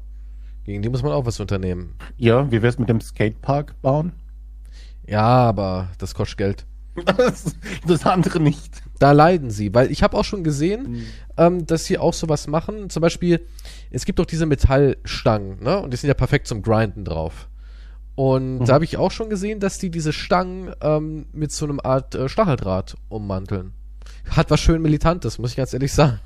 Gegen die muss man auch was unternehmen. Ja, wie wär's mit dem Skatepark bauen? Ja, aber das kostet Geld. Das, das andere nicht. Da leiden sie, weil ich habe auch schon gesehen, Mhm. ähm, dass sie auch sowas machen. Zum Beispiel, es gibt doch diese Metallstangen, ne? Und die sind ja perfekt zum Grinden drauf. Und da habe ich auch schon gesehen, dass die diese Stangen ähm, mit so einem Art äh, Stacheldraht ummanteln. Hat was schön Militantes, muss ich ganz ehrlich sagen.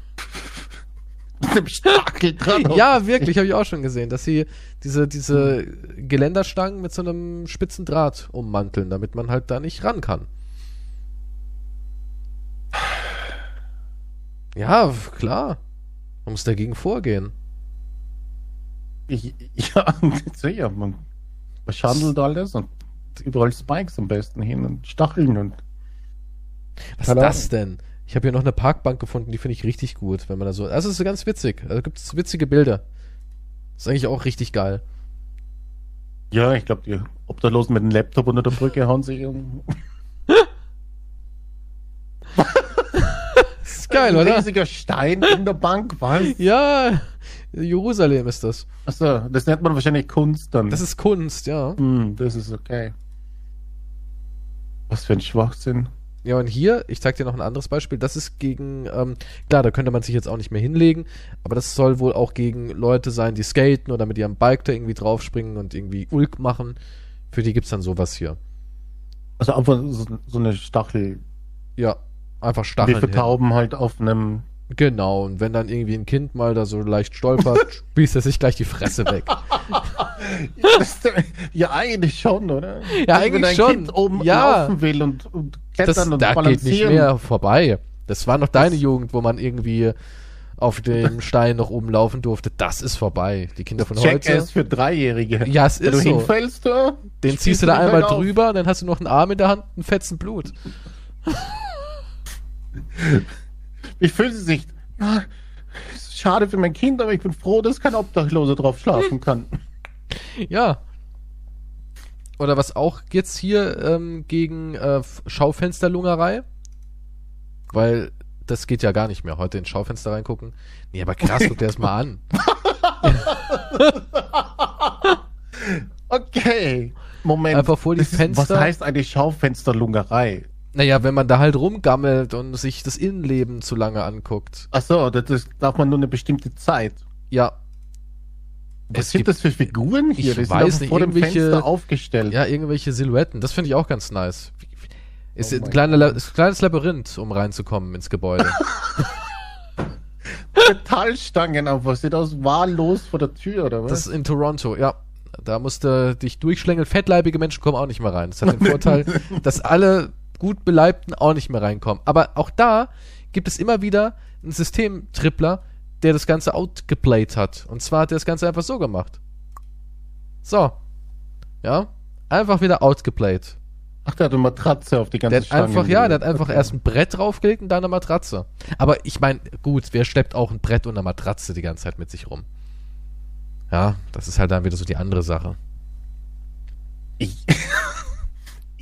Mit dem Stachel dran. Ja, wirklich, habe ich auch schon gesehen, dass sie diese, diese Geländerstangen mit so einem spitzen Draht ummanteln, damit man halt da nicht ran kann. Ja, klar. Man muss dagegen vorgehen. Ich, ja, sicher. Man beschandelt alles und überall Spikes am besten hin und Stacheln und. Was ist das denn? Ich habe hier noch eine Parkbank gefunden, die finde ich richtig gut, wenn man da so. Das ist ganz witzig. Also gibt es witzige Bilder. ist eigentlich auch richtig geil. Ja, ich glaube, die Obdachlosen mit dem Laptop unter der Brücke hauen sich um. Das ist geil, Ein oder? riesiger Stein in der Bank, was? Ja, Jerusalem ist das. Achso, das nennt man wahrscheinlich Kunst dann. Das ist Kunst, ja. Hm, das ist okay. Was für ein Schwachsinn. Ja, und hier, ich zeig dir noch ein anderes Beispiel, das ist gegen, ähm, klar, da könnte man sich jetzt auch nicht mehr hinlegen, aber das soll wohl auch gegen Leute sein, die skaten oder mit ihrem Bike da irgendwie draufspringen und irgendwie Ulk machen. Für die gibt's dann sowas hier. Also einfach so, so eine Stachel. Ja, einfach Wie Stacheln. für hin. Tauben halt auf einem. Genau, und wenn dann irgendwie ein Kind mal da so leicht stolpert, spießt er sich gleich die Fresse weg. Das, ja, eigentlich schon, oder? Ja, Also, eigentlich wenn schon. Kind oben Ja. laufen will und, und Das, klettern und da geht nicht balancieren. mehr vorbei. Das war noch deine Jugend, wo man irgendwie auf dem Stein noch oben laufen durfte. Das ist vorbei. Die Kinder von Check heute. es für Dreijährige. Ja, es Wenn ist du so. hinfällst, du, Den ziehst du da einmal bergauf. drüber, dann hast du noch einen Arm in der Hand, einen fetzen Blut. Wie fühlt sie sich? Ja, schade für mein Kind, aber ich bin froh, dass kein Obdachloser drauf schlafen kann. Ja. Oder was auch jetzt hier ähm, gegen äh, Schaufensterlungerei? Weil das geht ja gar nicht mehr. Heute ins Schaufenster reingucken. Nee, aber krass, guck dir das mal an. Okay. Moment. Einfach vor die ist- Fenster. Was heißt eigentlich Schaufensterlungerei? Naja, wenn man da halt rumgammelt und sich das Innenleben zu lange anguckt. Achso, das, das darf man nur eine bestimmte Zeit. Ja. Was Es sind gibt- das für Figuren hier? Ich weiß nicht, vor dem Fenster aufgestellt. Ja, irgendwelche Silhouetten. Das finde ich auch ganz nice. Ist Oh ein La- ist ein kleines Labyrinth, um reinzukommen ins Gebäude. Metallstangen einfach. Sieht aus wahllos vor der Tür, oder was? Das ist in Toronto, ja. Da musste dich durchschlängeln. Fettleibige Menschen kommen auch nicht mehr rein. Das hat den Vorteil, dass alle gut Beleibten auch nicht mehr reinkommen. Aber auch da gibt es immer wieder einen Systemtrippler, der das Ganze outgeplayed hat. Und zwar hat er das Ganze einfach so gemacht. So. Ja. Einfach wieder outgeplayed. Ach, der hat eine Matratze auf die ganze Der hat Stange einfach, ja, der hat einfach Okay. erst ein Brett draufgelegt und dann eine Matratze. Aber ich meine, gut, wer schleppt auch ein Brett und eine Matratze die ganze Zeit mit sich rum? Ja, das ist halt dann wieder so die andere Sache. Ich,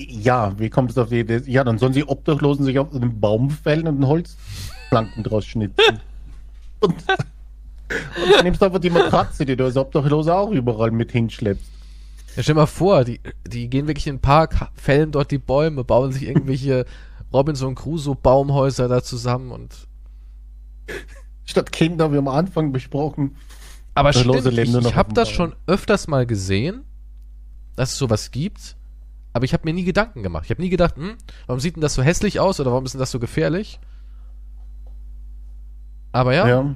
ja, wie kommt es auf die Idee? Ja, dann sollen sie Obdachlosen sich auf einen Baum fällen und einen Holzplanken draus schnitzen. und, und dann nimmst du einfach die Matratze, die du als Obdachlose auch überall mit hinschleppst. Ja, stell dir mal vor, die, die gehen wirklich in den Park, fällen dort die Bäume, bauen sich irgendwelche Robinson Crusoe Baumhäuser da zusammen und Statt Kinder, wie am Anfang besprochen, Aber stimmt, ich, ich habe das schon öfters mal gesehen, dass es sowas gibt, aber ich habe mir nie Gedanken gemacht. Ich habe nie gedacht, hm, warum sieht denn das so hässlich aus oder warum ist denn das so gefährlich? Aber ja, Ja.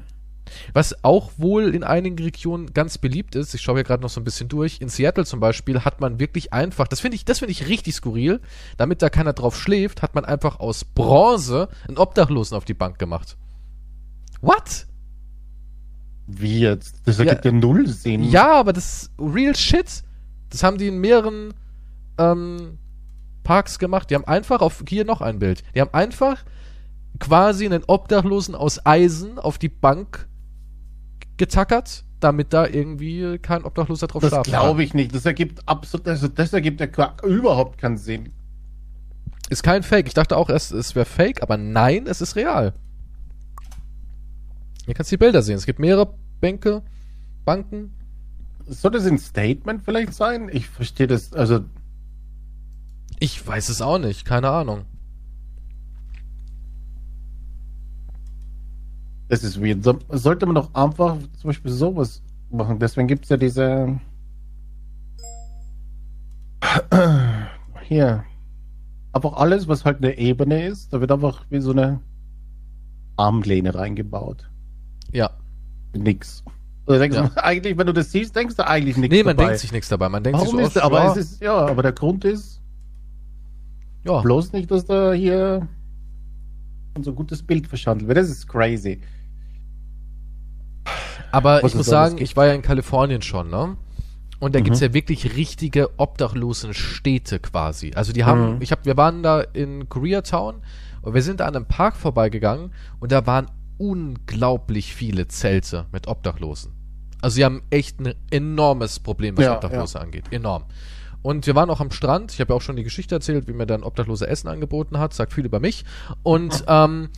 was auch wohl in einigen Regionen ganz beliebt ist, ich schaue hier gerade noch so ein bisschen durch, in Seattle zum Beispiel hat man wirklich einfach, das finde ich, das finde ich richtig skurril, damit da keiner drauf schläft, hat man einfach aus Bronze einen Obdachlosen auf die Bank gemacht. What? Wie jetzt? Das Ja. ergibt ja, null Sinn. Ja, aber das ist real shit. Das haben die in mehreren ähm, Parks gemacht. Die haben einfach auf hier noch ein Bild. Die haben einfach quasi einen Obdachlosen aus Eisen auf die Bank getackert, damit da irgendwie kein Obdachloser drauf Das schlafen kann. glaube ich nicht. Das ergibt absolut, also das ergibt ja überhaupt keinen Sinn. Ist kein Fake. Ich dachte auch erst, es wäre Fake, aber nein, es ist real. Hier kannst du die Bilder sehen. Es gibt mehrere Bänke, Banken. Soll das ein Statement vielleicht sein? Ich verstehe das, also Ich weiß es auch nicht. Keine Ahnung. das ist weird. So, sollte man doch einfach zum Beispiel sowas machen. Deswegen gibt es ja diese hier. Einfach alles, was halt eine Ebene ist, da wird einfach wie so eine Armlehne reingebaut. Ja. Nix. Also denkst Ja. du, eigentlich, wenn du das siehst, denkst du eigentlich nichts Nee, man dabei. denkt sich nichts dabei. Man denkt Warum sich ist so, der, oh, aber ja, es ist, ja, aber der Grund ist ja. bloß nicht, dass da hier so ein gutes Bild verschandelt wird. Das ist crazy. Aber Was ich muss es sagen, gibt. ich war ja in Kalifornien schon, ne? Und da Mhm. gibt's ja wirklich richtige obdachlosen Städte quasi. Also die haben, Mhm. ich hab, wir waren da in Koreatown und wir sind an einem Park vorbeigegangen und da waren unglaublich viele Zelte mit Obdachlosen. Also sie haben echt ein enormes Problem, was Ja, Obdachlose angeht. Enorm. Und wir waren auch am Strand. Ich habe ja auch schon die Geschichte erzählt, wie mir dann Obdachlose Essen angeboten hat. Sagt viel über mich. Und ähm,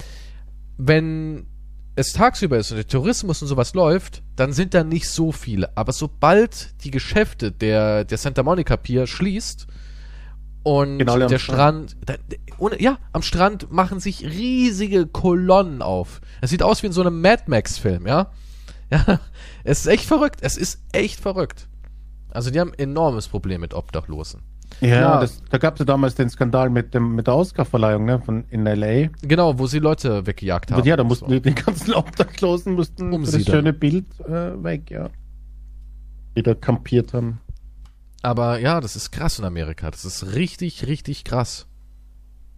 wenn es tagsüber ist und der Tourismus und sowas läuft, dann sind da nicht so viele. Aber sobald die Geschäfte der, der Santa Monica Pier schließt und Genau, der Strand. Strand, da, ohne, ja, am Strand machen sich riesige Kolonnen auf. Es sieht aus wie in so einem Mad Max Film, ja. Ja, es ist echt verrückt. Es ist echt verrückt. Also die haben ein enormes Problem mit Obdachlosen. Ja, Ja. Das, da gab es ja damals den Skandal mit, dem, mit der Oscarverleihung ne, von, in L.A. Genau, wo sie Leute weggejagt haben. ja, da mussten so. die, ganzen Obdachlosen mussten für das schöne Bild äh, weg, ja. Die da kampiert haben. Aber ja, das ist krass in Amerika. Das ist richtig, richtig krass.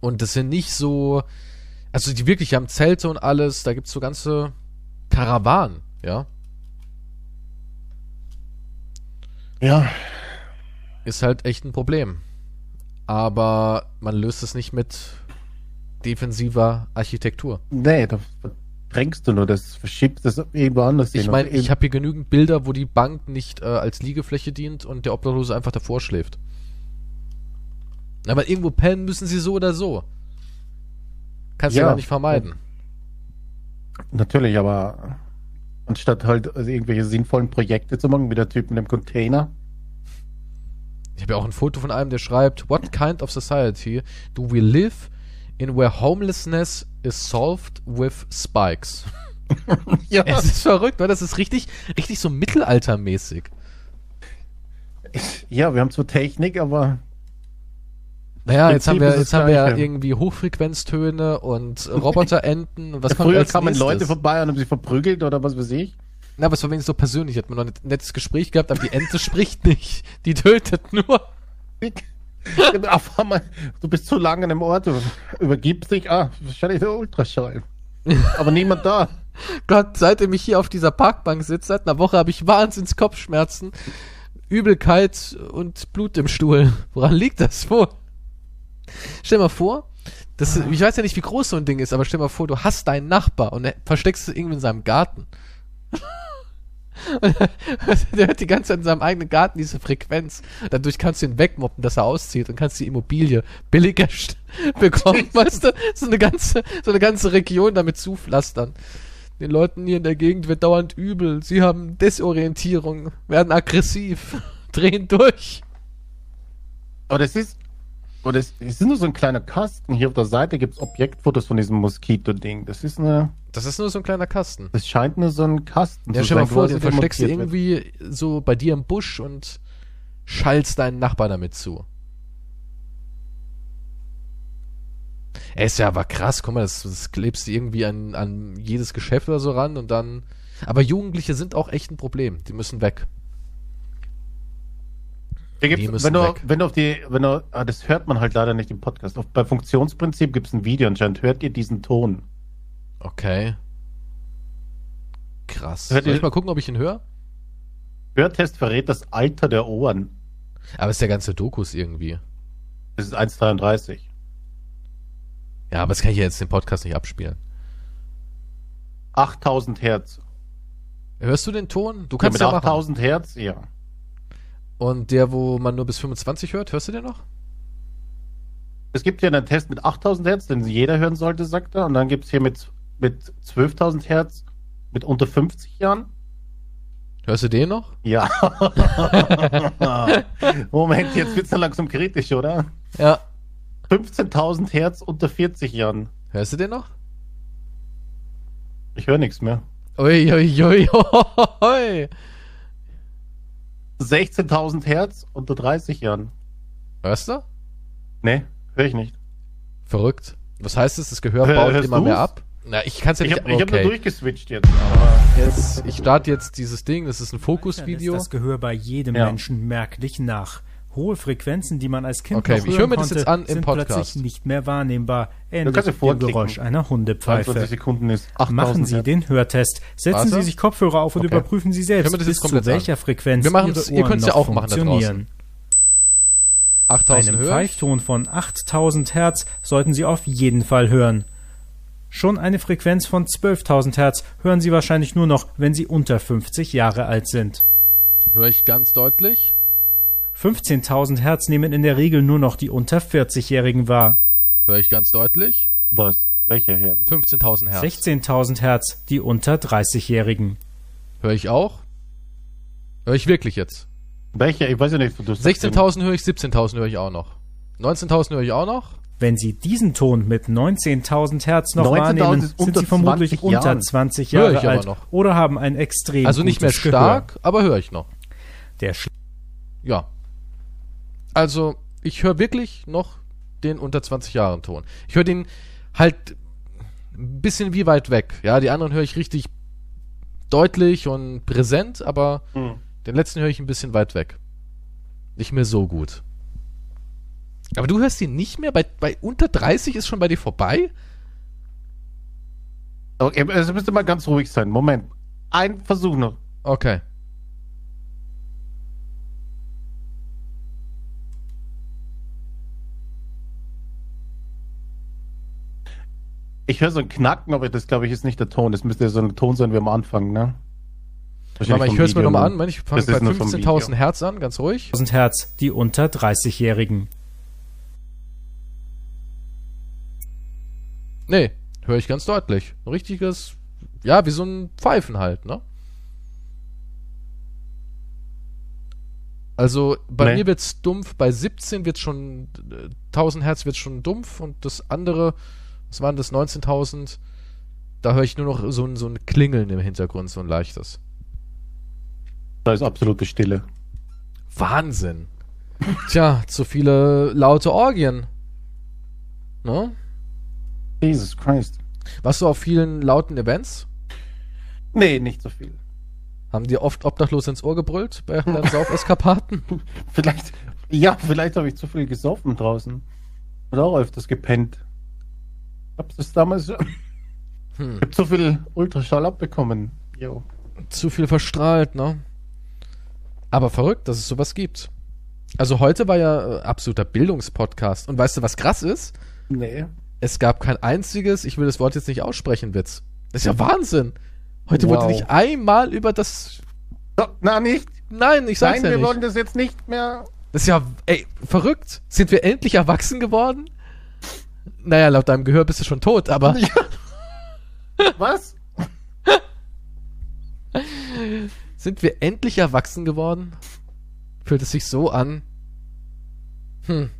Und das sind nicht so. Also die wirklich haben Zelte und alles, da gibt's so ganze Karawanen, ja. Ja, Ist halt echt ein Problem. Aber man löst es nicht mit defensiver Architektur. nee, da verdrängst du nur, das verschiebst das irgendwo anders Ich meine, ich habe hier genügend Bilder, wo die Bank nicht äh, als Liegefläche dient und der Obdachlose einfach davor schläft. Aber irgendwo pennen müssen sie so oder so. Kannst du Ja. ja nicht vermeiden. Natürlich, aber anstatt halt also irgendwelche sinnvollen Projekte zu machen, wie der Typ mit dem Container. Ich habe ja auch ein Foto von einem, der schreibt, What kind of society do we live in where homelessness is solved with spikes? Ja, Es ist verrückt, weil das ist richtig, richtig so mittelaltermäßig. ja, wir haben zwar Technik, aber Naja, Im jetzt haben wir, jetzt haben wir ja irgendwie Hochfrequenztöne und Roboterenten. und Was kommt früher kamen nächstes? Leute vorbei und haben sie verprügelt oder was weiß ich. Na, aber es war wenigstens so persönlich. Hat man noch ein nettes Gespräch gehabt, aber die Ente spricht nicht. Die tötet nur. Auf einmal, du bist zu lange an einem Ort, du übergibst dich, ah, wahrscheinlich der Ultraschall. Aber niemand da. Gott, seitdem ich hier auf dieser Parkbank sitze, seit einer Woche habe ich Wahnsinns Kopfschmerzen, Übelkeit und Blut im Stuhl. Woran liegt das wohl? Stell mal vor, das, ich weiß ja nicht, wie groß so ein Ding ist, aber stell mal vor, du hast deinen Nachbar und er versteckst du irgendwie in seinem Garten. Und der hört die ganze Zeit in seinem eigenen Garten diese Frequenz. Dadurch kannst du ihn wegmoppen, dass er auszieht und kannst die Immobilie billiger st- bekommen, weißt du? So eine ganze, so eine ganze Region damit zupflastern. Den Leuten hier in der Gegend wird dauernd übel. Sie haben Desorientierung, werden aggressiv, drehen durch. Aber das ist, Und es, ist nur so ein kleiner Kasten. Hier auf der Seite gibt es Objektfotos von diesem Moskito-Ding. Das ist eine. Das ist nur so ein kleiner Kasten. Das scheint nur so ein Kasten Ja, zu stell dir mal sein, vor, den der versteckst du montiert wird. irgendwie so bei dir im Busch und schallst deinen Nachbarn damit zu. Ey, ist ja aber krass, guck mal, das, das klebst du irgendwie an, an jedes Geschäft oder so ran und dann. Aber Jugendliche sind auch echt ein Problem. Die müssen weg. Hier gibt's, Die müssen wenn du, weg. wenn du auf die, wenn du, ah, das hört man halt leider nicht im Podcast. Auf, bei Funktionsprinzip gibt es ein Video anscheinend. Hört ihr diesen Ton? Okay. Krass. Hört Soll ich mal gucken, ob ich ihn höre? Hörtest verrät das Alter der Ohren. Aber es ist der ganze Dokus irgendwie. Das ist 1,33. Ja, aber das kann ich ja jetzt den Podcast nicht abspielen. 8000 Hertz. Hörst du den Ton? Du Ja, kannst mit ja, machen. 8000 Hertz, ja. Und der, wo man nur bis 25 hört, hörst du den noch? Es gibt hier einen Test mit 8000 Hertz, den jeder hören sollte, sagt er. Und dann gibt es hier mit, mit 12.000 Hertz mit unter 50 Jahren. Hörst du den noch? Ja. Moment, jetzt wird's dann langsam kritisch, oder? Ja. 15.000 Hertz unter 40 Jahren. Hörst du den noch? Ich höre nichts mehr. Ui, ui, ui, ui. 16.000 Hertz unter 30 Jahren. Hörst du? Nee, höre ich nicht. Verrückt. Was heißt das? Das Gehör Hör- baut hörst immer mehr du's? ab? Na, ich kann's ja Ich nicht. habe ich hab nur okay. durchgeswitcht jetzt. Aber jetzt, ich starte jetzt dieses Ding. Das ist ein Fokusvideo. das Gehör bei jedem Ja. Menschen merklich nach. Hohe Frequenzen, die man als Kind Okay, noch ich hören höre mir das konnte, jetzt an im sind Podcast. plötzlich nicht mehr wahrnehmbar. Ähnlich kannst ja dem. Geräusch einer 22 Hundepfeife. Sekunden ist 8000 Machen Sie Hertz. den Hörtest. Setzen Warte. Sie sich Kopfhörer auf und Okay. überprüfen Sie selbst, das bis zu welcher an? Frequenz Wir machen's- Ihre ihr Ohren könnt's ja noch auch machen da funktionieren. 8000 Einen höre ich. Pfeifton von 8000 Hertz sollten Sie auf jeden Fall hören. Schon eine Frequenz von 12.000 Hertz hören Sie wahrscheinlich nur noch, wenn Sie unter 50 Jahre alt sind. Höre ich ganz deutlich. 15.000 Hertz nehmen in der Regel nur noch die unter 40-Jährigen wahr. Höre ich ganz deutlich. Was? Welcher Herz? 15.000 Hertz. 16.000 Hertz die unter 30-Jährigen. Höre ich auch. Höre ich wirklich jetzt. Welcher? Ich weiß ja nicht, du 16.000 höre ich, 17.000 höre ich auch noch. 19.000 höre ich auch noch. Wenn Sie diesen Ton mit 19.000 Hertz noch 19.000 wahrnehmen, sind unter Sie vermutlich 20 unter Jahren. 20 Höre Jahre ich aber alt noch. oder haben ein extrem Also nicht mehr gutes Gehör. stark, aber höre ich noch. Der Sch Ja. Also, ich höre wirklich noch den unter 20 Jahren Ton. Ich höre den halt ein bisschen wie weit weg. Ja, die anderen höre ich richtig deutlich und präsent, aber Hm. den letzten höre ich ein bisschen weit weg. Nicht mehr so gut. Aber du hörst ihn nicht mehr? Bei, bei unter 30 ist schon bei dir vorbei? Okay, also müsste mal ganz ruhig sein. Moment. Ein Versuch noch. Okay. Ich höre so ein Knacken, aber das glaube ich ist nicht der Ton. Das müsste so ein Ton sein wie am Anfang, ne? Warte mal, ich höre es mir nochmal an. Ich fange bei ist nur vom 15.000 Video. Hertz an, ganz ruhig. 1000 Hertz die unter 30-Jährigen. Nee, höre ich ganz deutlich. Ein richtiges, ja, wie so ein Pfeifen halt, ne? Also bei Nee. mir wird's dumpf, bei 17 wird schon äh, 1000 Hertz wird schon dumpf und das andere, was waren das 19.000? Da höre ich nur noch so ein so ein Klingeln im Hintergrund, so ein leichtes. Da ist absolute Stille. Wahnsinn. Tja, zu viele laute Orgien. Ne? Jesus Christ. Warst du auf vielen lauten Events? Nee, nicht so viel. Haben dir oft obdachlos ins Ohr gebrüllt bei deinen Saufeskapaden? Vielleicht, ja, vielleicht habe ich zu viel gesoffen draußen. Und auch öfters gepennt. Hab's das damals. Hm. Ich hab zu viel Ultraschall abbekommen. Jo. Zu viel verstrahlt, ne? Aber verrückt, dass es sowas gibt. Also heute war ja äh, absoluter Bildungspodcast. Und weißt du, was krass ist? Nee. Es gab kein einziges, ich will das Wort jetzt nicht aussprechen, Witz. Das ist ja Wahnsinn. Heute Wow. wurde nicht einmal über das. Na, nicht. Nein, ich sag's Nein, ja wir nicht. wollen das jetzt nicht mehr. Das ist ja, ey, verrückt. Sind wir endlich erwachsen geworden? Naja, laut deinem Gehör bist du schon tot, aber Was? sind wir endlich erwachsen geworden? Fühlt es sich so an? Hm.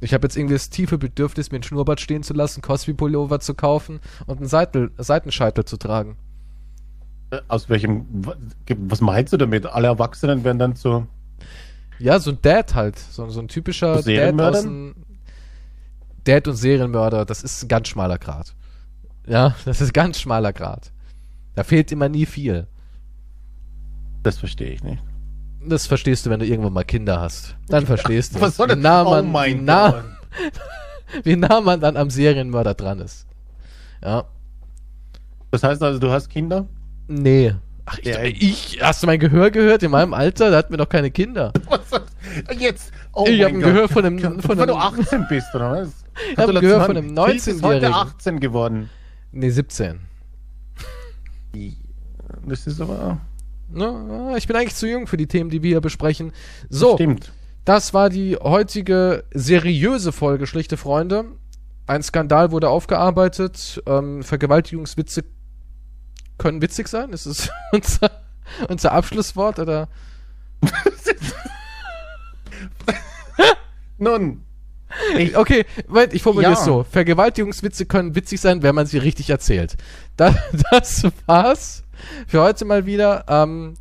Ich habe jetzt irgendwie das tiefe Bedürfnis, mir ein Schnurrbart stehen zu lassen, Cosby-Pullover zu kaufen und einen Seitel, Seitenscheitel zu tragen. Äh, Aus welchem, wa- was meinst du damit? Alle Erwachsenen werden dann zu, Ja, so ein Dad halt. So, so ein typischer Dad aus dem Dad und Serienmörder, das ist ein ganz schmaler Grad. Ja, das ist ein ganz schmaler Grad. Da fehlt immer nie viel. das verstehe ich nicht. Das verstehst du, wenn du irgendwann mal Kinder hast. Dann verstehst du. Was soll wie nah oh man, wie, mein nah, Gott. wie nah man dann am Serienmörder dran ist. Ja. Das heißt also, du hast Kinder? Nee. Ach, ich, Ja, ich, hast du mein Gehör gehört? In meinem Alter, da hatten wir doch keine Kinder. Was Jetzt, oh Ich mein hab ein Gott. Gehör von einem- von du einem- 18 bist, oder was? Ich hab ein Gehör von einem Philipp ist heute 19-Jährigen. 18 geworden. Nee, 17. Das ist aber, Ne, ich bin eigentlich zu jung für die Themen, die wir hier besprechen. So, stimmt. das war die heutige seriöse Folge, schlichte Freunde. Ein Skandal wurde aufgearbeitet. Ähm, Vergewaltigungswitze können witzig sein. Ist es unser, unser Abschlusswort oder? Nun, ich, Okay, ich formuliere es Ja. so. Vergewaltigungswitze können witzig sein, wenn man sie richtig erzählt. Das, das war's für heute mal wieder. Ähm,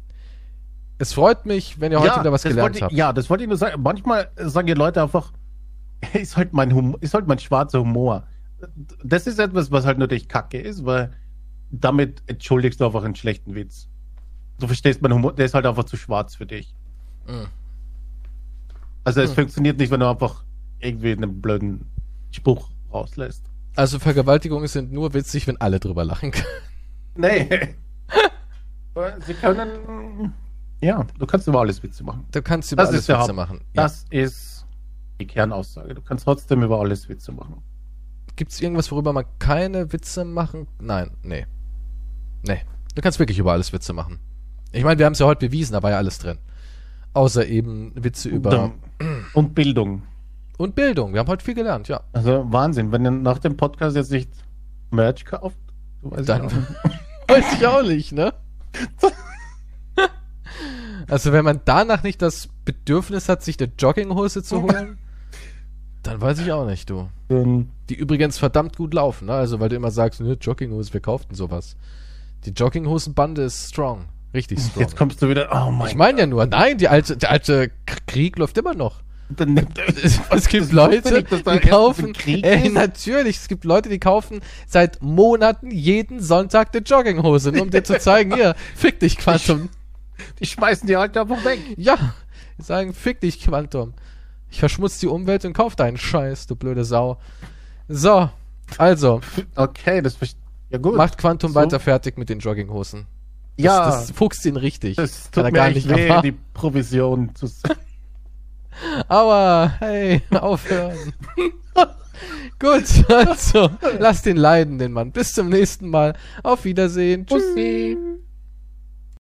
es freut mich, wenn ihr heute wieder was gelernt ich- habt. Ja, das wollte ich nur sagen. Manchmal sagen die Leute einfach, ist halt mein Humor, ist halt mein schwarzer Humor. Das ist etwas, was halt natürlich kacke ist, weil damit entschuldigst du einfach einen schlechten Witz. Du verstehst mein Humor, der ist halt einfach zu schwarz für dich. Mhm. Also es Mhm. funktioniert nicht, wenn du einfach irgendwie einen blöden Spruch rauslässt. Also Vergewaltigungen sind nur witzig, wenn alle drüber lachen können. Nee. Sie können. Ja, du kannst über alles Witze machen. Du kannst über Das alles Witze Haupt- machen. Ja. Das ist die Kernaussage. Du kannst trotzdem über alles Witze machen. Gibt es irgendwas, worüber man keine Witze machen? Nein, nee. Nee. Du kannst wirklich über alles Witze machen. Ich meine, wir haben es ja heute bewiesen, da war ja alles drin. Außer eben Witze über. Und Bildung. Und Bildung. Wir haben heute viel gelernt, ja. Also Wahnsinn, wenn ihr nach dem Podcast jetzt nicht Merch kauft, du weißt Dann- nicht. Weiß ich auch nicht, ne? Also wenn man danach nicht das Bedürfnis hat, sich eine Jogginghose zu holen, dann weiß ich auch nicht, du. Die übrigens verdammt gut laufen, ne? Also weil du immer sagst, ne, Jogginghose, wer kauft denn sowas? Die Jogginghosenbande ist strong. Richtig strong. Jetzt kommst du wieder. Oh mein ich meine ja nur, nein, die alte, der alte Krieg läuft immer noch. Dann nimmt- Es, es gibt Leute, nicht, die kaufen. Ey, natürlich, es gibt Leute, die kaufen seit Monaten jeden Sonntag eine Jogginghose, nur um dir zu zeigen, hier, fick dich, Quantum. Die schmeißen die halt einfach weg. Ja, die sagen, fick dich, Quantum. Ich verschmutze die Umwelt und kauf deinen Scheiß, du blöde Sau. So, also, Okay, das verstehe Ja gut. macht Quantum So. weiter fertig mit den Jogginghosen. Das, ja, das fuchst ihn richtig. das Kann tut er mir gar nicht weh, erwarten. die Provision zu Aber, hey, aufhören. Gut, also, lass den leiden, den Mann. Bis zum nächsten Mal. Auf Wiedersehen. Tschüss. Pussy.